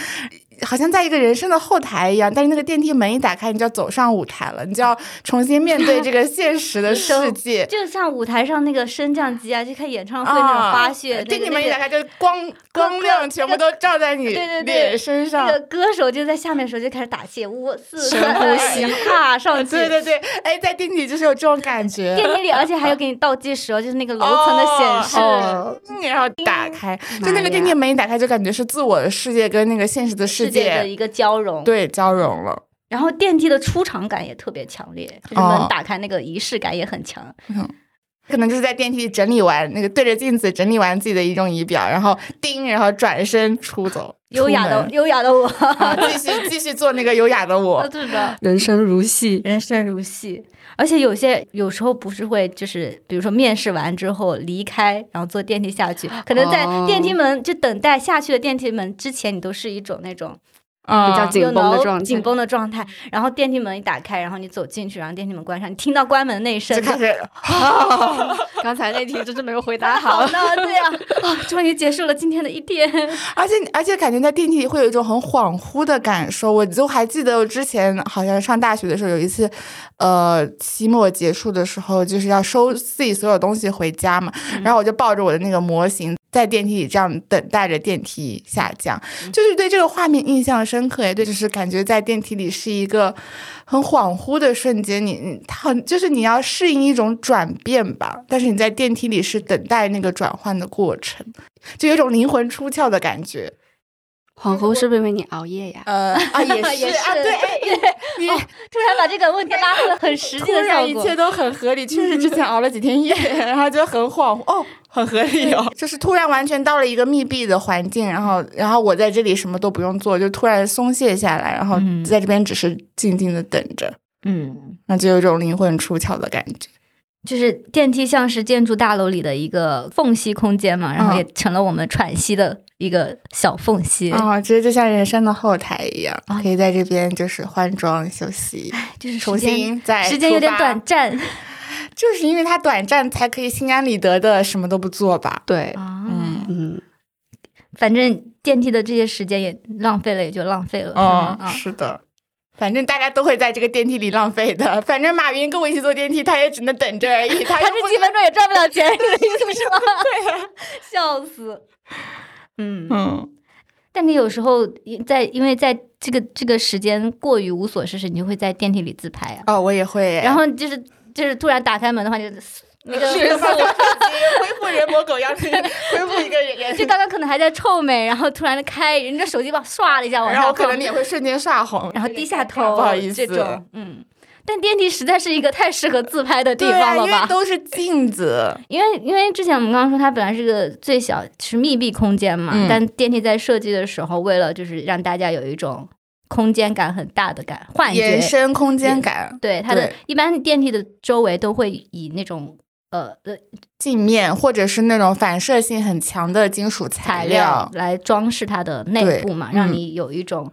好像在一个人生的后台一样，但是那个电梯门一打开，你就要走上舞台了，你就要重新面对这个现实的世界。就像舞台上那个升降机啊，就看演唱会那种花絮，啊电梯门一打开，就光光亮全部都照在你对对对脸身上那。个歌手就在下面的时候就开始打气，五四深三二呼吸一，哈上去。对对对，哎，在电梯里就是有这种感觉。电梯里，而且还有给你倒计时哦，就是那个楼层的显示。哦嗯然后打开，就那个电梯门一打开，就感觉是自我的世界跟那个现实的世世界的一个交融，对交融了。然后电梯的出场感也特别强烈，就是打开那个仪式感也很强。可能就是在电梯里整理完那个对着镜子整理完自己的仪容仪表，然后叮，然后转身出走，优雅的优雅的我，啊，继续继续做那个优雅的我。是的，人生如戏，人生如戏。而且有些有时候不是会就是，比如说面试完之后离开，然后坐电梯下去，可能在哦。电梯门、就等待下去的电梯门之前，你都是一种那种啊比较紧绷的状态紧绷的状态。然后电梯门一打开，然后你走进去，然后电梯门关上，你听到关门那一声就开始 刚才那题真是没有回答好好。呢，对呀、啊，终于结束了今天的一天。而且而且感觉在电梯里会有一种很恍惚的感受，我就还记得我之前好像上大学的时候有一次，呃，期末结束的时候就是要收自己所有东西回家嘛，然后我就抱着我的那个模型在电梯里这样等待着电梯下降，就是对这个画面印象深刻，也对，就是感觉在电梯里是一个很恍惚的瞬间，你你它好就是你要适应一种转变吧，但是你在电梯里是等待那个转换的过程。就有一种灵魂出窍的感觉。恍惚是不是因为你熬夜呀？呃 啊，也是也是啊，对，哎你 突然把这个问题拉回了很实际的效果一切。都很合理，确实之前熬了几天夜，然后就很恍惚，哦，很合理哦，就是突然完全到了一个密闭的环境，然后然后我在这里什么都不用做，就突然松懈下来，然后嗯在这边只是静静的等着，嗯，那就有一种灵魂出窍的感觉。就是电梯像是建筑大楼里的一个缝隙空间嘛，然后嗯也成了我们喘息的一个小缝隙。啊、其实就像人生的后台一样，啊可以在这边就是换装休息，就是重新再时间有点短暂就是因为它短暂，才可以心安理得的什么都不做吧。对，啊。嗯，嗯，反正电梯的这些时间也浪费了，也就浪费了。哦嗯，啊，是的。反正大家都会在这个电梯里浪费的。反正马云跟我一起坐电梯，他也只能等着而已。他他这几分钟也赚不了钱，你的意思是吗？对呀，笑死。嗯，嗯，但你有时候在，因为在这个这个时间过于无所事事，你就会在电梯里自拍啊。哦，我也会。然后就是就是突然打开门的话，就那个恢复人模狗样的 恢复一个人，就刚刚可能还在臭美，然后突然的开，人家手机把唰了一下往然后，可能脸会瞬间刷红，然后低下头，不好意思，这种嗯。但电梯实在是一个太适合自拍的地方了吧？为都是镜子。因为因为之前我们刚刚说它本来是个最小是密闭空间嘛，嗯但电梯在设计的时候，为了就是让大家有一种空间感很大的感幻觉延，伸空间感，对它的对一般电梯的周围都会以那种呃呃镜面或者是那种反射性很强的金属材材料来装饰它的内部嘛，嗯。让你有一种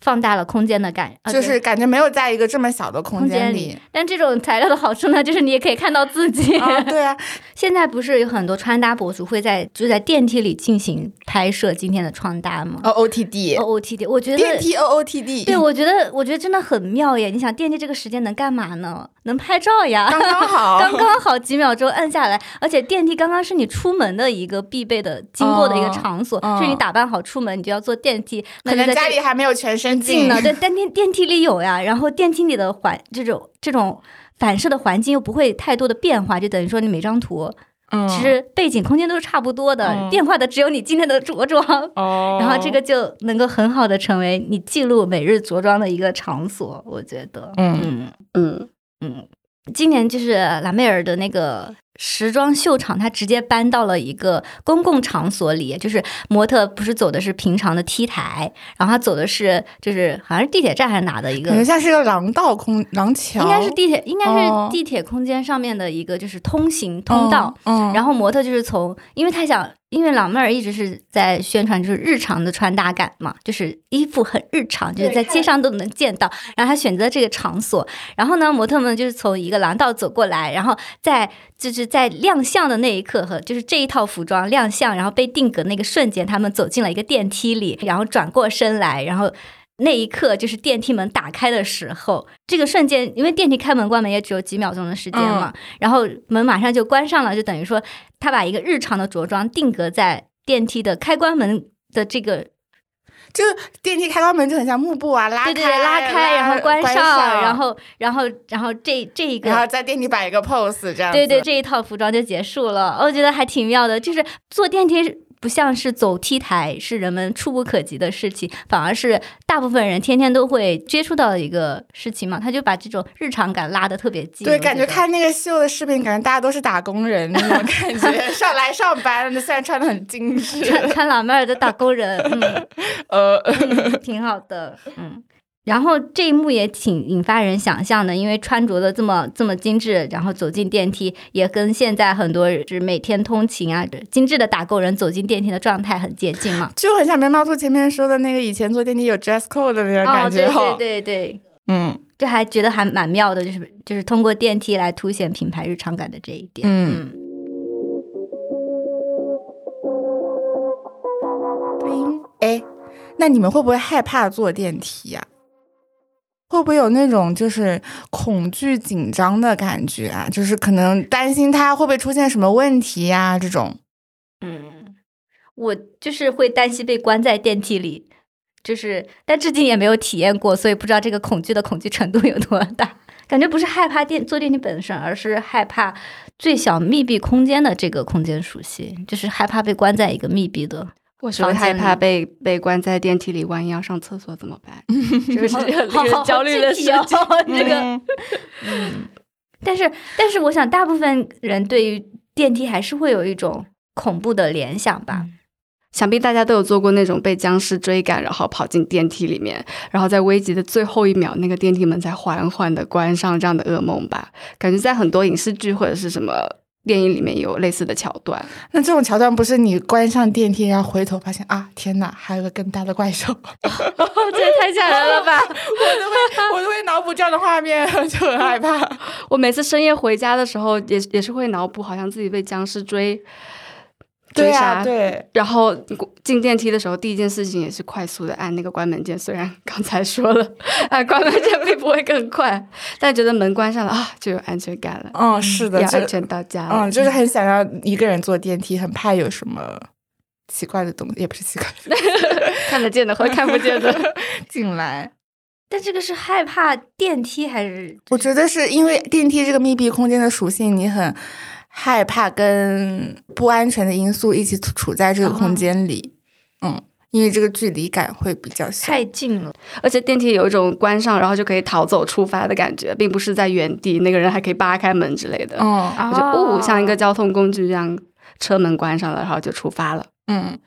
放大了空间的感，就是感觉没有在一个这么小的空空间间里。但这种材料的好处呢，就是你也可以看到自己。啊，对啊，现在不是有很多穿搭博主会在就在电梯里进行拍摄今天的穿搭吗？哦，OOTD，O O T D，我觉得电梯 OOTD，对，我觉得我觉得真的很妙耶！你想电梯这个时间能干嘛呢？能拍照呀，刚刚好，刚刚好几秒钟按下来，而且电梯刚刚是你出门的一个必备的经过的一个场所，哦就是你打扮好出门，你就要坐电梯，可能家里还没有全身镜近呢，对，但电电梯里有呀，然后电梯里的环这种这种反射的环境又不会太多的变化，就等于说你每张图嗯，其实背景空间都是差不多的，嗯。变化的只有你今天的着装。哦，然后这个就能够很好的成为你记录每日着装的一个场所，我觉得，嗯。嗯。嗯，嗯，今年就是拉梅尔的那个时装秀场，它直接搬到了一个公共场所里，就是模特不是走的是平常的 T 台，然后他走的是就是好像是地铁站还是哪的一个感觉像是一个廊道空廊桥，应该是地铁，应该哦是地铁空间上面的一个就是通行通道。嗯，然后模特就是从，因为他想因为老妹儿一直是在宣传就是日常的穿搭感嘛，就是衣服很日常，就是在街上都能见到。然后他选择这个场所，然后呢，模特们就是从一个廊道走过来，然后在就是在亮相的那一刻和就是这一套服装亮相，然后被定格那个瞬间，他们走进了一个电梯里，然后转过身来，然后。那一刻就是电梯门打开的时候，这个瞬间，因为电梯开门关门也只有几秒钟的时间嘛，然后门马上就关上了，就等于说他把一个日常的着装定格在电梯的开关门的这个，就电梯开关门就很像幕布啊，拉开对对，拉开然后关上，然后然后然后这这一个，然后在电梯摆一个 pose，这样对对，这一套服装就结束了，我觉得还挺妙的，就是坐电梯。不像是走 T 台是人们触不可及的事情，反而是大部分人天天都会接触到的一个事情嘛。他就把这种日常感拉得特别近。对，感觉看那个秀的视频，感觉大家都是打工人那种感觉，上来上班，虽然穿的很精致，穿穿老妹儿的打工人，嗯，呃，挺好的，嗯。然后这一幕也挺引发人想象的，因为穿着的这么这么精致，然后走进电梯，也跟现在很多就是每天通勤啊，精致的打工人走进电梯的状态很接近嘛，就很像眉毛兔前面说的那个以前坐电梯有 dress code 的那种感觉哦，对对对，嗯，这还觉得还蛮妙的，就是就是通过电梯来凸显品牌日常感的这一点，嗯。哎，那你们会不会害怕坐电梯呀？会不会有那种就是恐惧紧张的感觉啊？就是可能担心它会不会出现什么问题呀？这种，嗯，我就是会担心被关在电梯里，就是但至今也没有体验过，所以不知道这个恐惧的恐惧程度有多大。感觉不是害怕电坐电梯本身，而是害怕最小密闭空间的这个空间属性，就是害怕被关在一个密闭的。我是害怕被被关在电梯里，万一要上厕所怎么办？这是令人焦虑的事情。这个，嗯，但是但是，我想大部分人对于电梯还是会有一种恐怖的联想吧。想必大家都有做过那种被僵尸追赶，然后跑进电梯里面，然后在危急的最后一秒，那个电梯门才缓缓的关上，这样的噩梦吧。感觉在很多影视剧或者是什么。电影里面有类似的桥段，那这种桥段不是你关上电梯，然后回头发现啊，天哪，还有个更大的怪兽，这也太吓人了吧！我都会，我都会脑补这样的画面，就很害怕。我每次深夜回家的时候，也也是会脑补，好像自己被僵尸追。对啊，对。然后进电梯的时候，第一件事情也是快速的按那个关门键。虽然 刚才说了，按关门键并不会更快，但觉得门关上了啊，就有安全感了。嗯，是的，安全到家。嗯，就是很想要一个人坐电梯，很怕有什么奇怪的东西，也不是奇怪，看得见的和看不见的 进来。但这个是害怕电梯还是？我觉得是因为电梯这个密闭空间的属性，你很。害怕跟不安全的因素一起处在这个空间里，嗯，因为这个距离感会比较小，太近了。而且电梯有一种关上然后就可以逃走出发的感觉，并不是在原地，那个人还可以扒开门之类的。嗯，就哦，像一个交通工具一样，车门关上了，然后就出发了。嗯。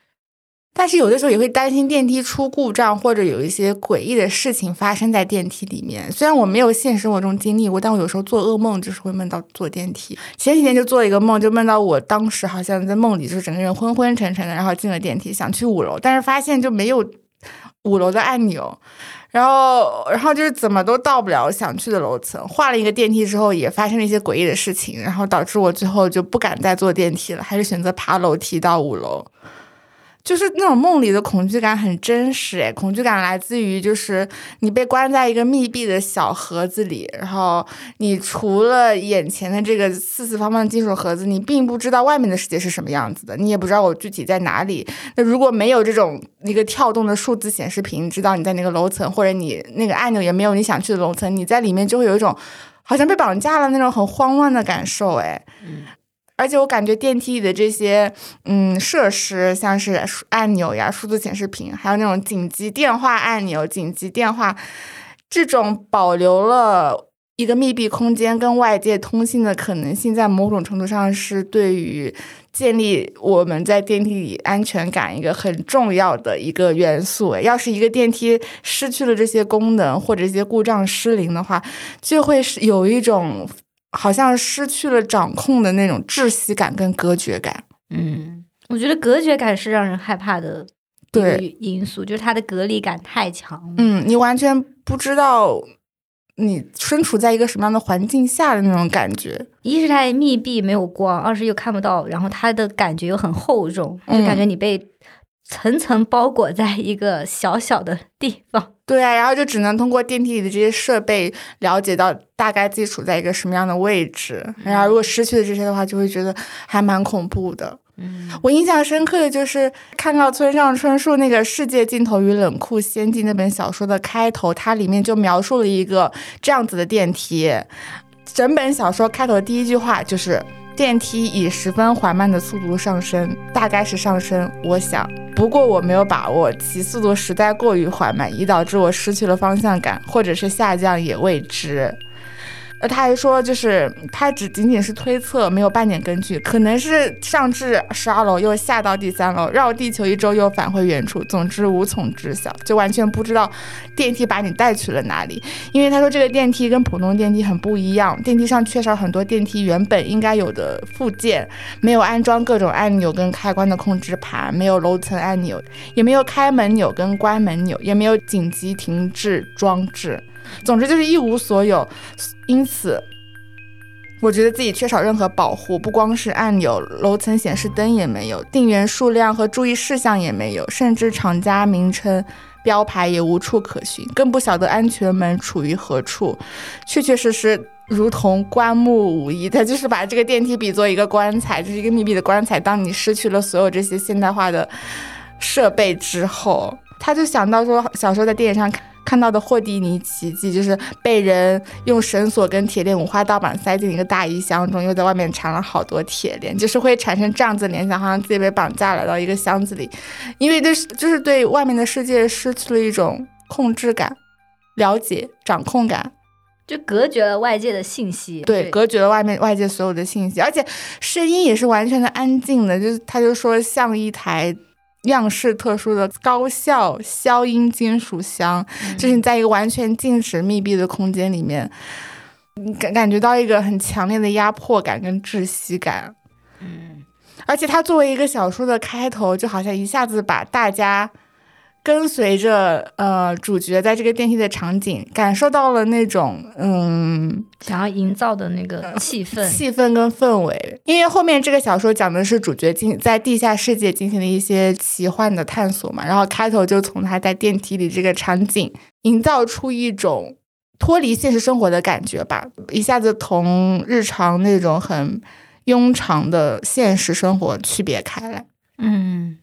但是有的时候也会担心电梯出故障，或者有一些诡异的事情发生在电梯里面。虽然我没有现实生活中经历过，但我有时候做噩梦就是会梦到坐电梯。前几天就做了一个梦，就梦到我当时好像在梦里就是整个人昏昏沉沉的，然后进了电梯，想去五楼，但是发现就没有五楼的按钮，然后然后就是怎么都到不了想去的楼层。换了一个电梯之后，也发生了一些诡异的事情，然后导致我最后就不敢再坐电梯了，还是选择爬楼梯到五楼。就是那种梦里的恐惧感很真实诶，恐惧感来自于就是你被关在一个密闭的小盒子里，然后你除了眼前的这个四四方方的金属盒子，你并不知道外面的世界是什么样子的，你也不知道我具体在哪里。那如果没有这种一个跳动的数字显示屏，知道你在哪个楼层，或者你那个按钮也没有你想去的楼层，你在里面就会有一种好像被绑架了那种很慌乱的感受诶。而且我感觉电梯里的这些嗯设施，像是按钮呀、数字显示屏，还有那种紧急电话按钮、紧急电话，这种保留了一个密闭空间跟外界通信的可能性，在某种程度上是对于建立我们在电梯里安全感一个很重要的一个元素。要是一个电梯失去了这些功能，或者一些故障失灵的话，就会是有一种。好像失去了掌控的那种窒息感跟隔绝感。嗯，我觉得隔绝感是让人害怕的对因素，就是它的隔离感太强了。嗯，你完全不知道你身处在一个什么样的环境下的那种感觉。一是太密闭没有光，二是又看不到，然后它的感觉又很厚重，就嗯感觉你被层层包裹在一个小小的地方。对啊，然后就只能通过电梯里的这些设备了解到大概自己处在一个什么样的位置。然后如果失去了这些的话，就会觉得还蛮恐怖的。嗯，我印象深刻的就是看到村上春树那个《世界尽头与冷酷仙境》那本小说的开头，它里面就描述了一个这样子的电梯。整本小说开头的第一句话就是“电梯以十分缓慢的速度上升，大概是上升。我想，不过我没有把握，其速度实在过于缓慢，已导致我失去了方向感，或者是下降也未知。”呃，他还说，就是他只仅仅是推测，没有半点根据，可能是上至十二楼，又下到第三楼，绕地球一周又返回原处，总之无从知晓，就完全不知道电梯把你带去了哪里。因为他说这个电梯跟普通电梯很不一样，电梯上缺少很多电梯原本应该有的附件，没有安装各种按钮跟开关的控制盘，没有楼层按钮，也没有开门钮跟关门钮，也没有紧急停滞装置。总之就是一无所有，因此，我觉得自己缺少任何保护，不光是按钮、楼层显示灯也没有，电源数量和注意事项也没有，甚至厂家名称、标牌也无处可寻，更不晓得安全门处于何处，确确实实。如同棺木无疑，他就是把这个电梯比作一个棺材，就是一个密闭的棺材。当你失去了所有这些现代化的设备之后，他就想到说，小时候在电影上看看到的霍蒂尼奇迹，就是被人用绳索跟铁链五花大绑塞进一个大衣箱中，又在外面缠了好多铁链，就是会产生这样子的联想，好像自己被绑架来到一个箱子里，因为对，就是对外面的世界失去了一种控制感、了解、掌控感。就隔绝了外界的信息。对，隔绝了外面外界所有的信息，而且声音也是完全的安静的，就是他就说像一台样式特殊的高效消音金属箱，就是你在一个完全静止密闭的空间里面，你感感觉到一个很强烈的压迫感跟窒息感。嗯，而且它作为一个小说的开头，就好像一下子把大家跟随着呃主角在这个电梯的场景，感受到了那种嗯想要营造的那个气氛。气氛跟氛围。因为后面这个小说讲的是主角进在地下世界进行了一些奇幻的探索嘛，然后开头就从他在电梯里这个场景营造出一种脱离现实生活的感觉吧，一下子同日常那种很庸常的现实生活区别开来。嗯，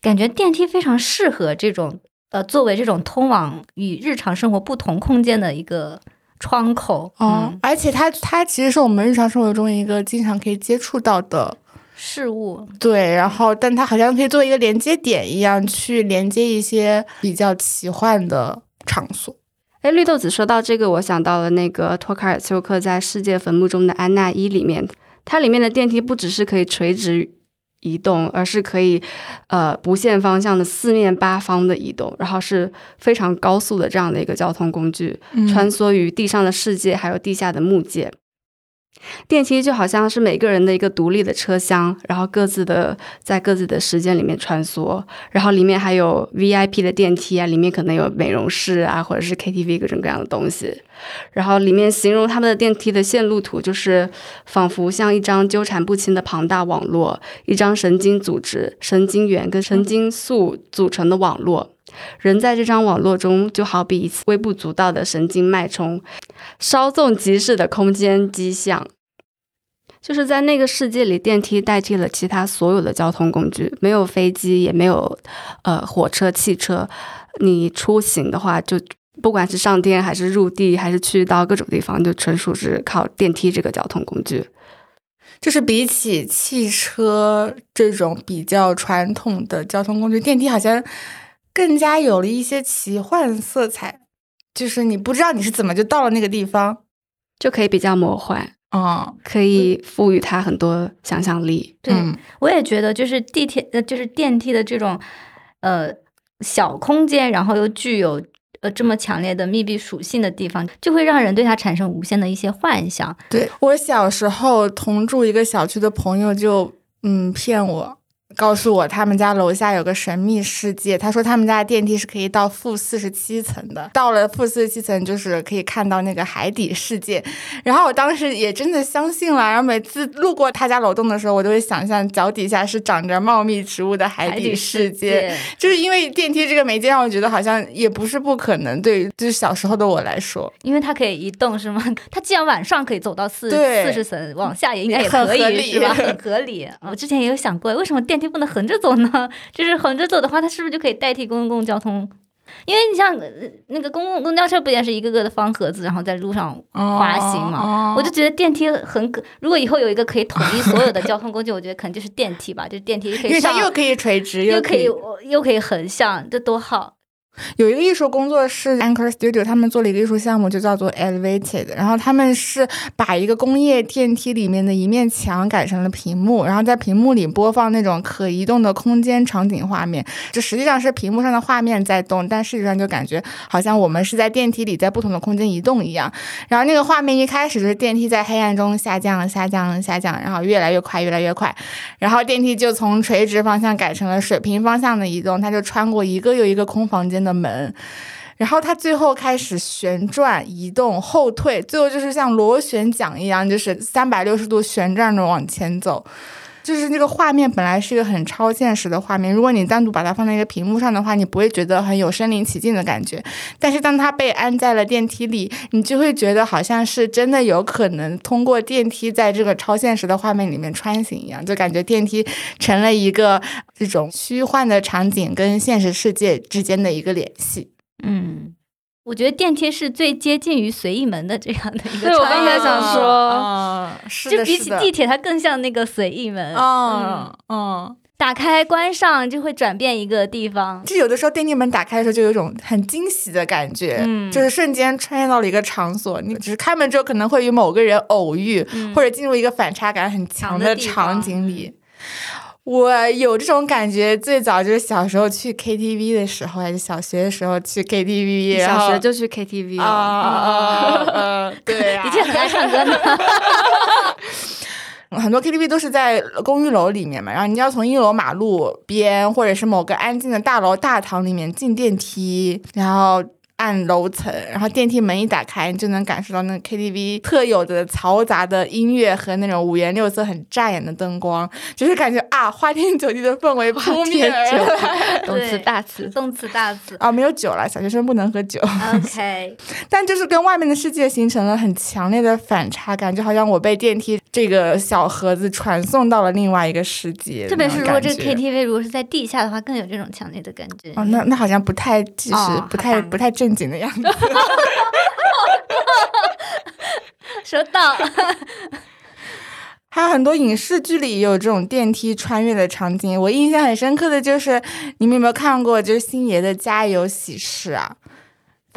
感觉电梯非常适合这种呃，作为这种通往与日常生活不同空间的一个窗口。哦，嗯，而且它它其实是我们日常生活中一个经常可以接触到的，事物。对，然后但它好像可以做一个连接点一样，去连接一些比较奇幻的场所。哎，绿豆子说到这个，我想到了那个托卡尔丘克在《世界坟墓中的安娜伊》里面，它里面的电梯不只是可以垂直移动，而是可以呃不限方向的四面八方的移动，然后是非常高速的这样的一个交通工具，穿梭于地上的世界还有地下的木界。电梯就好像是每个人的一个独立的车厢，然后各自的在各自的时间里面穿梭，然后里面还有 VIP 的电梯啊，里面可能有美容室啊，或者是 KTV 各种各样的东西。然后里面形容他们的电梯的线路图，就是仿佛像一张纠缠不清的庞大网络，一张神经组织、神经元跟神经素组成的网络。人在这张网络中，就好比一次微不足道的神经脉冲，稍纵即逝的空间迹象。就是在那个世界里，电梯代替了其他所有的交通工具，没有飞机，也没有呃火车、汽车。你出行的话，就不管是上天还是入地，还是去到各种地方，就纯属是靠电梯这个交通工具。就是比起汽车这种比较传统的交通工具，电梯好像更加有了一些奇幻色彩。就是你不知道你是怎么就到了那个地方，就可以比较魔幻，嗯，可以赋予它很多想象力。对，嗯我也觉得，就是地铁，呃，就是电梯的这种，呃，小空间，然后又具有呃这么强烈的密闭属性的地方，就会让人对它产生无限的一些幻想。对我小时候同住一个小区的朋友就嗯骗我，告诉我他们家楼下有个神秘世界。他说他们家的电梯是可以到负四十七层的，到了负四十七层就是可以看到那个海底世界。然后我当时也真的相信了，然后每次路过他家楼栋的时候，我都会想象脚底下是长着茂密植物的海底世界。就是因为电梯这个媒介，让我觉得好像也不是不可能。对于，就是小时候的我来说，因为它可以移动，是吗？它既然晚上可以走到四四十层，往下也应该也可以，是吧？很合理。我之前也有想过，为什么电梯不能横着走呢？就是横着走的话，它是不是就可以代替公共交通？因为你像那个公共公交车，不也是一个个的方盒子，然后在路上滑行嘛？我就觉得电梯很可，如果以后有一个可以统一所有的交通工具，我觉得可能就是电梯吧。就是电梯又可以垂直，又可以又可以横向，这多好。有一个艺术工作室 Anchor Studio，他们做了一个艺术项目，就叫做 Elevated。然后他们是把一个工业电梯里面的一面墙改成了屏幕，然后在屏幕里播放那种可移动的空间场景画面。就实际上是屏幕上的画面在动，但事实上就感觉好像我们是在电梯里，在不同的空间移动一样。然后那个画面一开始就是电梯在黑暗中下降、下降、下降，然后越来越快、越来越快。然后电梯就从垂直方向改成了水平方向的移动，它就穿过一个又一个空房间的。的门，然后它最后开始旋转、移动、后退，最后就是像螺旋桨一样，就是三百六十度旋转着往前走。就是那个画面本来是一个很超现实的画面，如果你单独把它放在一个屏幕上的话，你不会觉得很有身临其境的感觉。但是当它被安在了电梯里，你就会觉得好像是真的有可能通过电梯在这个超现实的画面里面穿行一样，就感觉电梯成了一个这种虚幻的场景跟现实世界之间的一个联系。嗯。我觉得电梯是最接近于随意门的这样的一个。对，我刚才想说，就比起地铁，它更像那个随意门。嗯嗯，打开关上就会转变一个地方。就有的时候电梯门打开的时候，就有一种很惊喜的感觉，就是瞬间穿越到了一个场所。你只是开门之后，可能会与某个人偶遇，或者进入一个反差感很强的场景里。我有这种感觉，最早就是小时候去 KTV 的时候，还是小学的时候去 KTV，小学就去 KTV 啊，对呀，的确很爱唱歌呢。很多 KTV 都是在公寓楼里面嘛，然后你要从一楼马路边或者是某个安静的大楼大堂里面进电梯，然后。按楼层，然后电梯门一打开，你就能感受到那 KTV 特有的嘈杂的音乐和那种五颜六色、很扎眼的灯光，就是感觉啊，花天酒地的氛围扑面而来。动词大词，动词大词啊，没有酒了，小学生不能喝酒。OK，但就是跟外面的世界形成了很强烈的反差感，就好像我被电梯这个小盒子传送到了另外一个世界。特别是如果这个 KTV 如果是在地下的话，更有这种强烈的感觉。哦，那那好像不太，其实不太不太正。正经的样子，收到。还有很多影视剧里也有这种电梯穿越的场景。我印象很深刻的就是，你们有没有看过？就是星爷的《家有喜事》啊。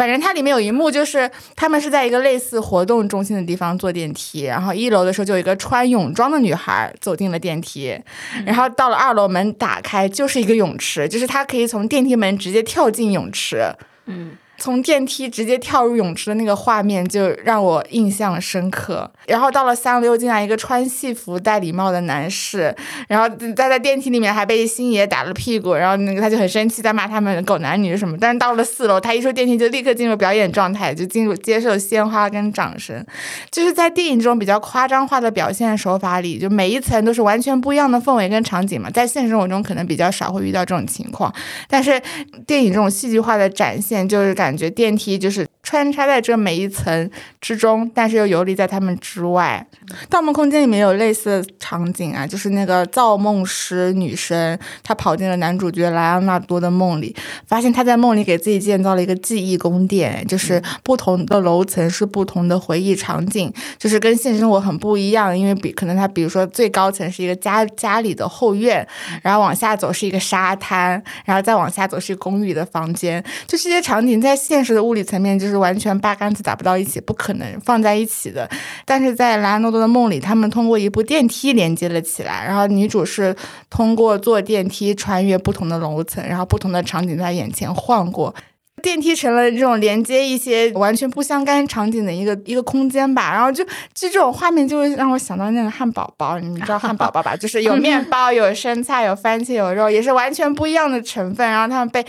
反正它里面有一幕，就是他们是在一个类似活动中心的地方坐电梯，然后一楼的时候就有一个穿泳装的女孩走进了电梯，然后到了二楼门打开就是一个泳池，就是她可以从电梯门直接跳进泳池。嗯。从电梯直接跳入泳池的那个画面就让我印象深刻。然后到了三楼又进来一个穿戏服戴礼帽的男士，然后在在电梯里面还被星爷打了屁股，然后那个他就很生气，在骂他们狗男女什么。但是到了四楼，他一出电梯就立刻进入表演状态，就进入接受鲜花跟掌声。就是在电影这种比较夸张化的表现手法里，就每一层都是完全不一样的氛围跟场景嘛。在现实生活中可能比较少会遇到这种情况，但是电影这种戏剧化的展现就是感。感觉电梯就是穿插在这每一层之中，但是又游离在他们之外。《盗梦空间》里面有类似的场景啊，就是那个造梦师女生，她跑进了男主角莱昂纳多的梦里，发现他在梦里给自己建造了一个记忆宫殿，就是不同的楼层是不同的回忆场景，就是跟现实生活很不一样。因为比可能他比如说最高层是一个家家里的后院，然后往下走是一个沙滩，然后再往下走是公寓的房间，就这些场景在。在现实的物理层面就是完全八竿子打不到一起，不可能放在一起的。但是在莱昂诺多的梦里，他们通过一部电梯连接了起来，然后女主是通过坐电梯穿越不同的楼层，然后不同的场景在眼前晃过。电梯成了这种连接一些完全不相干场景的一个一个空间吧。然后就就这种画面就会让我想到那个汉堡包，你们知道汉堡包吧？就是有面包、有生菜、有番茄、有肉，也是完全不一样的成分。然后他们被。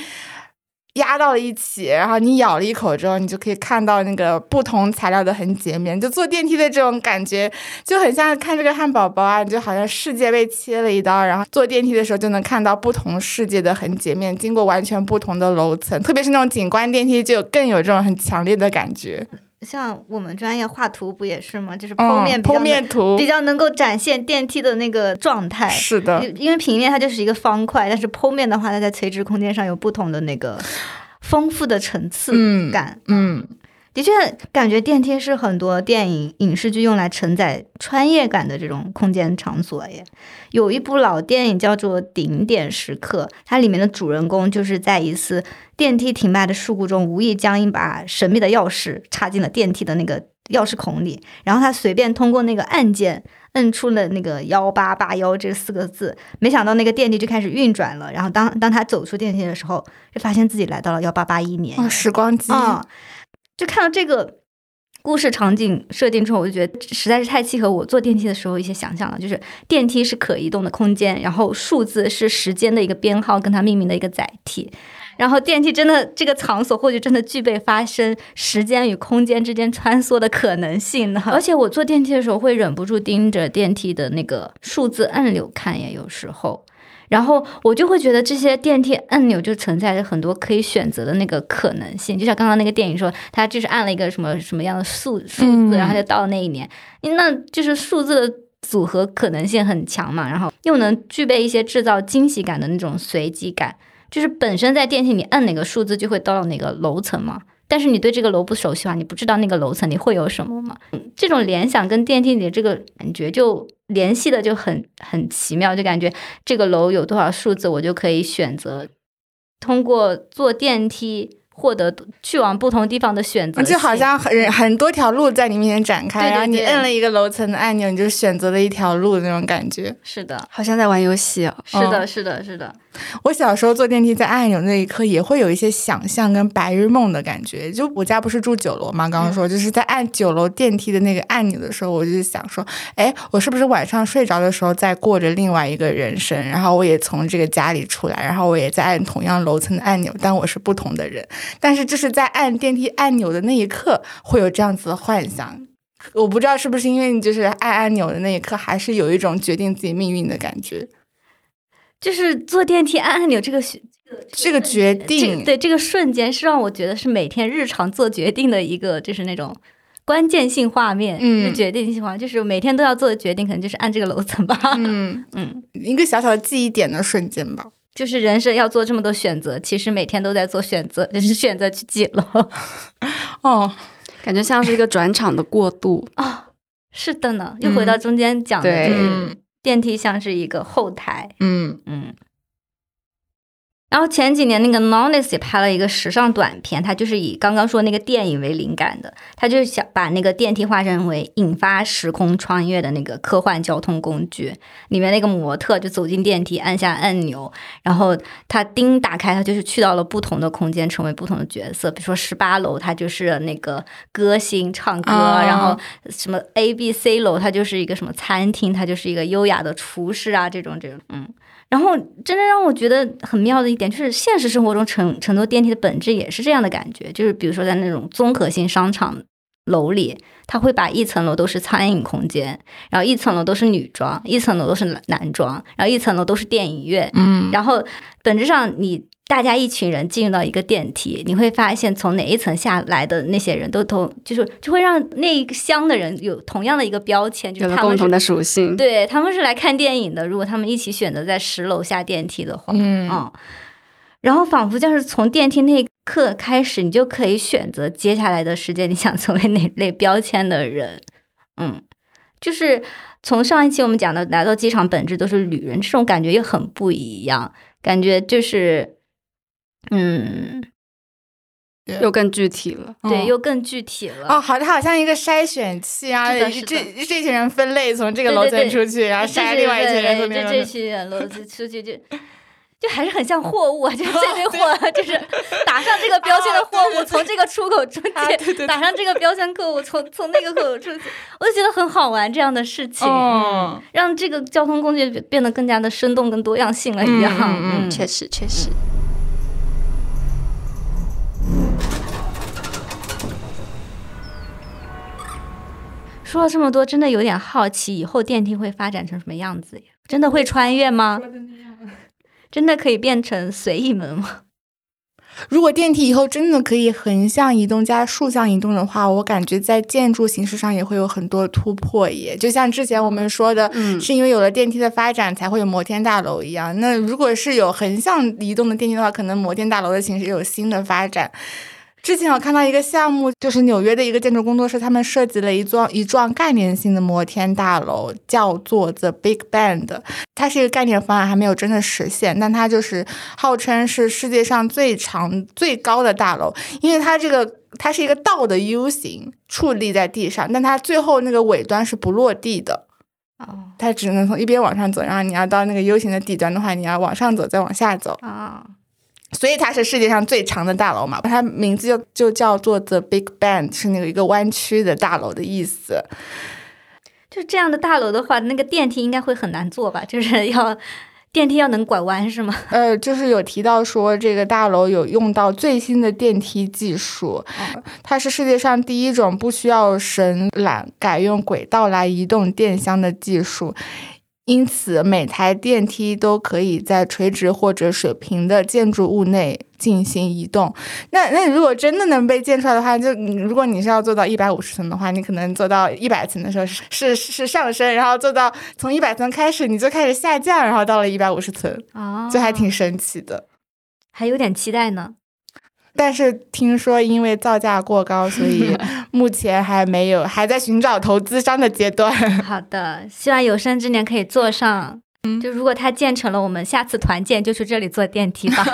压到了一起，然后你咬了一口之后，你就可以看到那个不同材料的横截面。就坐电梯的这种感觉，就很像看这个汉堡包啊，就好像世界被切了一刀，然后坐电梯的时候就能看到不同世界的横截面，经过完全不同的楼层，特别是那种景观电梯，就更有这种很强烈的感觉。像我们专业画图不也是吗？就是剖面剖面图比较能够展现电梯的那个状态。是的，因为平面它就是一个方块，但是剖面的话，它在垂直空间上有不同的那个 丰富的层次感。嗯。的确，感觉电梯是很多电影影视剧用来承载穿越感的这种空间场所耶。有一部老电影叫做《顶点时刻》，它里面的主人公就是在一次电梯停摆的事故中，无意将一把神秘的钥匙插进了电梯的那个钥匙孔里，然后他随便通过那个按键摁出了那个幺八八幺这四个字，没想到那个电梯就开始运转了。然后当当他走出电梯的时候，就发现自己来到了幺八八一年，哦时光机啊。就看到这个故事场景设定之后，我就觉得实在是太契合我坐电梯的时候一些想象了。就是电梯是可移动的空间，然后数字是时间的一个编号，跟它命名的一个载体。然后电梯真的这个场所或许真的具备发生时间与空间之间穿梭的可能性呢。而且我坐电梯的时候会忍不住盯着电梯的那个数字按钮看呀，有时候。然后我就会觉得这些电梯按钮就存在着很多可以选择的那个可能性，就像刚刚那个电影说，他就是按了一个什么什么样的数数字，然后就到了那一年，那就是数字的组合可能性很强嘛，然后又能具备一些制造惊喜感的那种随机感，就是本身在电梯里按哪个数字就会到哪个楼层嘛。但是你对这个楼不熟悉吧？你不知道那个楼层里会有什么吗？这种联想跟电梯里的这个感觉就联系的就很很奇妙，就感觉这个楼有多少数字，我就可以选择通过坐电梯。获得去往不同地方的选择，就好像很很多条路在你面前展开，然后你摁了一个楼层的按钮，你就选择了一条路那种感觉。是的，好像在玩游戏。是的，是的，是的。我小时候坐电梯在按按钮那一刻，也会有一些想象跟白日梦的感觉。就我家不是住九楼吗？刚刚说就是在按九楼电梯的那个按钮的时候，我就想说，哎，我是不是晚上睡着的时候在过着另外一个人生？然后我也从这个家里出来，然后我也在按同样楼层的按钮，但我是不同的人。但是就是在按电梯按钮的那一刻，会有这样子的幻想。我不知道是不是因为你就是按按钮的那一刻，还是有一种决定自己命运的感觉。就是坐电梯按按钮这个这个决定，对这个瞬间是让我觉得是每天日常做决定的一个，就是那种关键性画面，嗯，决定性画面，就是每天都要做的决定，可能就是按这个楼层吧。嗯 嗯，一个小小的记忆点的瞬间吧。就是人生要做这么多选择，其实每天都在做选择，就 是选择去几楼。哦，感觉像是一个转场的过渡啊。是的呢，又回到中间讲的，就是电梯像是一个后台。嗯嗯。然后前几年那个 Nonis 也拍了一个时尚短片，他就是以刚刚说那个电影为灵感的，他就是想把那个电梯化身为引发时空穿越的那个科幻交通工具。里面那个模特就走进电梯，按下按钮，然后它叮打开，他就是去到了不同的空间，成为不同的角色。比如说十八楼，他就是那个歌星唱歌，然后什么 A、B、C 楼，他就是一个什么餐厅，他就是一个优雅的厨师啊，这种这种，嗯。然后，真正让我觉得很妙的一点，就是现实生活中乘乘坐电梯的本质也是这样的感觉。就是比如说，在那种综合性商场楼里，他会把一层楼都是餐饮空间，然后一层楼都是女装，一层楼都是男装，然后一层楼都是电影院。嗯，然后本质上你。大家一群人进入到一个电梯，你会发现从哪一层下来的那些人都同，就是就会让那一箱的人有同样的一个标签，就是共同的属性。对，他们是来看电影的。如果他们一起选择在十楼下电梯的话，嗯，然后仿佛就是从电梯那一刻开始，你就可以选择接下来的时间你想成为哪类标签的人。嗯，就是从上一期我们讲的来到机场本质都是旅人，这种感觉也很不一样，感觉就是。嗯，又更具体了，对，又更具体了。哦，好，它好像一个筛选器啊，这这群人分类从这个楼层出去，然后筛另外一群人从那这这群人楼层出去就。就还是很像货物，啊，就是这堆货，就是打上这个标签的货物从这个出口出去，打上这个标签客户从从那个口出去，我就觉得很好玩这样的事情，嗯，让这个交通工具变得更加的生动跟多样性了一样。嗯嗯，确实确实。说了这么多，真的有点好奇，以后电梯会发展成什么样子呀？真的会穿越吗？真的可以变成随意门吗？如果电梯以后真的可以横向移动加竖向移动的话，我感觉在建筑形式上也会有很多突破耶。就像之前我们说的，嗯是因为有了电梯的发展才会有摩天大楼一样。那如果是有横向移动的电梯的话，可能摩天大楼的形式有新的发展。之前我看到一个项目，就是纽约的一个建筑工作室，他们设计了一幢一幢概念性的摩天大楼，叫做 The Big Band。它是一个概念方案，还没有真的实现，但它就是号称是世界上最长最高的大楼，因为它这个它是一个倒的 U 型矗立在地上，但它最后那个尾端是不落地的，哦它只能从一边往上走，然后你要到那个 U 型的底端的话，你要往上走再往下走。啊，所以它是世界上最长的大楼嘛，它名字就就叫做 The Big Band，是那个一个弯曲的大楼的意思。就这样的大楼的话，那个电梯应该会很难坐吧？就是要电梯要能拐弯是吗？呃，就是有提到说这个大楼有用到最新的电梯技术，它是世界上第一种不需要绳缆改用轨道来移动电箱的技术。因此，每台电梯都可以在垂直或者水平的建筑物内进行移动。那那如果真的能被建出来的话，就你如果你是要做到一百五十层的话，你可能做到一百层的时候是是是上升，然后做到从一百层开始你就开始下降，然后到了一百五十层，啊，就还挺神奇的。还有点期待呢。但是听说因为造价过高，所以 目前还没有，还在寻找投资商的阶段。好的，希望有生之年可以坐上。嗯就如果它建成了，我们下次团建就去这里坐电梯吧。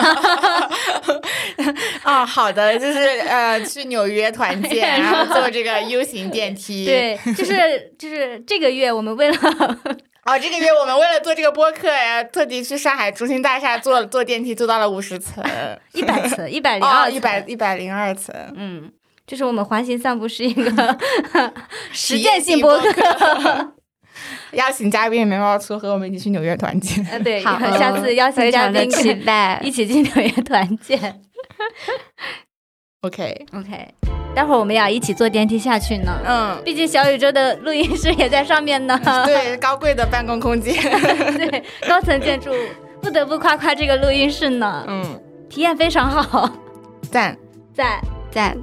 啊、好的，就是呃，去纽约团建，然后坐这个 U 型电梯。，对，就是就是这个月我们为了哦，这个月我们为了做这个播客，呀特地去上海中心大厦坐坐电梯，坐到了五十层，一百层、一百零哦，二、一百，一百零二层。嗯，就是我们环形散步是一个 实践性播播客。邀请嘉宾眉毛粗和我们一起去纽约团建。呃，对，好下次邀请嘉宾跟待一。起去纽约团建。OK，OK，待会儿我们也要一起坐电梯下去呢。嗯，毕竟小宇宙的录音室也在上面呢。对，高贵的办公空间。对，高层建筑不得不夸夸这个录音室呢，嗯，体验非常好。赞。赞赞，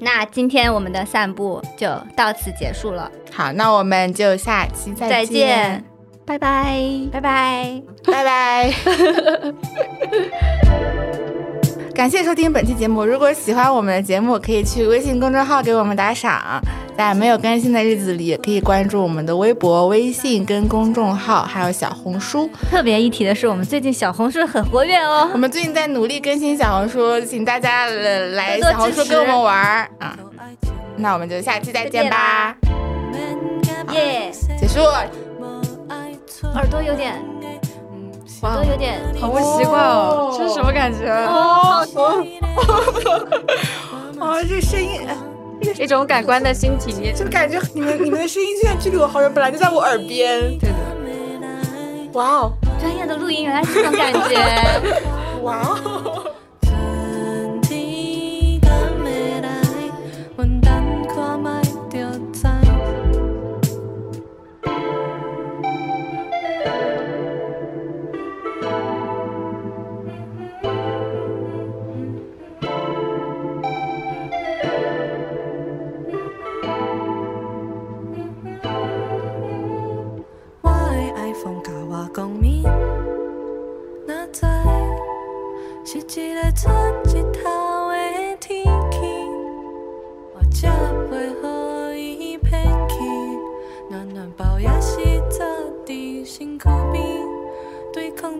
那今天我们的散步就到此结束了，好，那我们就下期再再，见，拜拜，拜拜。拜拜。感谢收听本期节目。如果喜欢我们的节目，可以去微信公众号给我们打赏。在没有更新的日子里，也可以关注我们的微博、微信跟公众号，还有小红书。特别一提的是，我们最近小红书很活跃哦我。们最近在努力更新小红书，请大家呃来多多小红书跟我们玩儿啊。那我们就下期再见吧，耶，结束。耳朵有点，耳朵有点，好不习惯哦，这是什么感觉？哦 哦，这声音。一种感官的新体验。就感觉你们你们的声音现在距离我好远，本来就在我耳边。对的，哇哦，专业的录音原来是这种感觉。哇哦。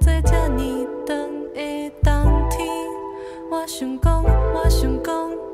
在这呢长的冬天，我想讲，我想讲。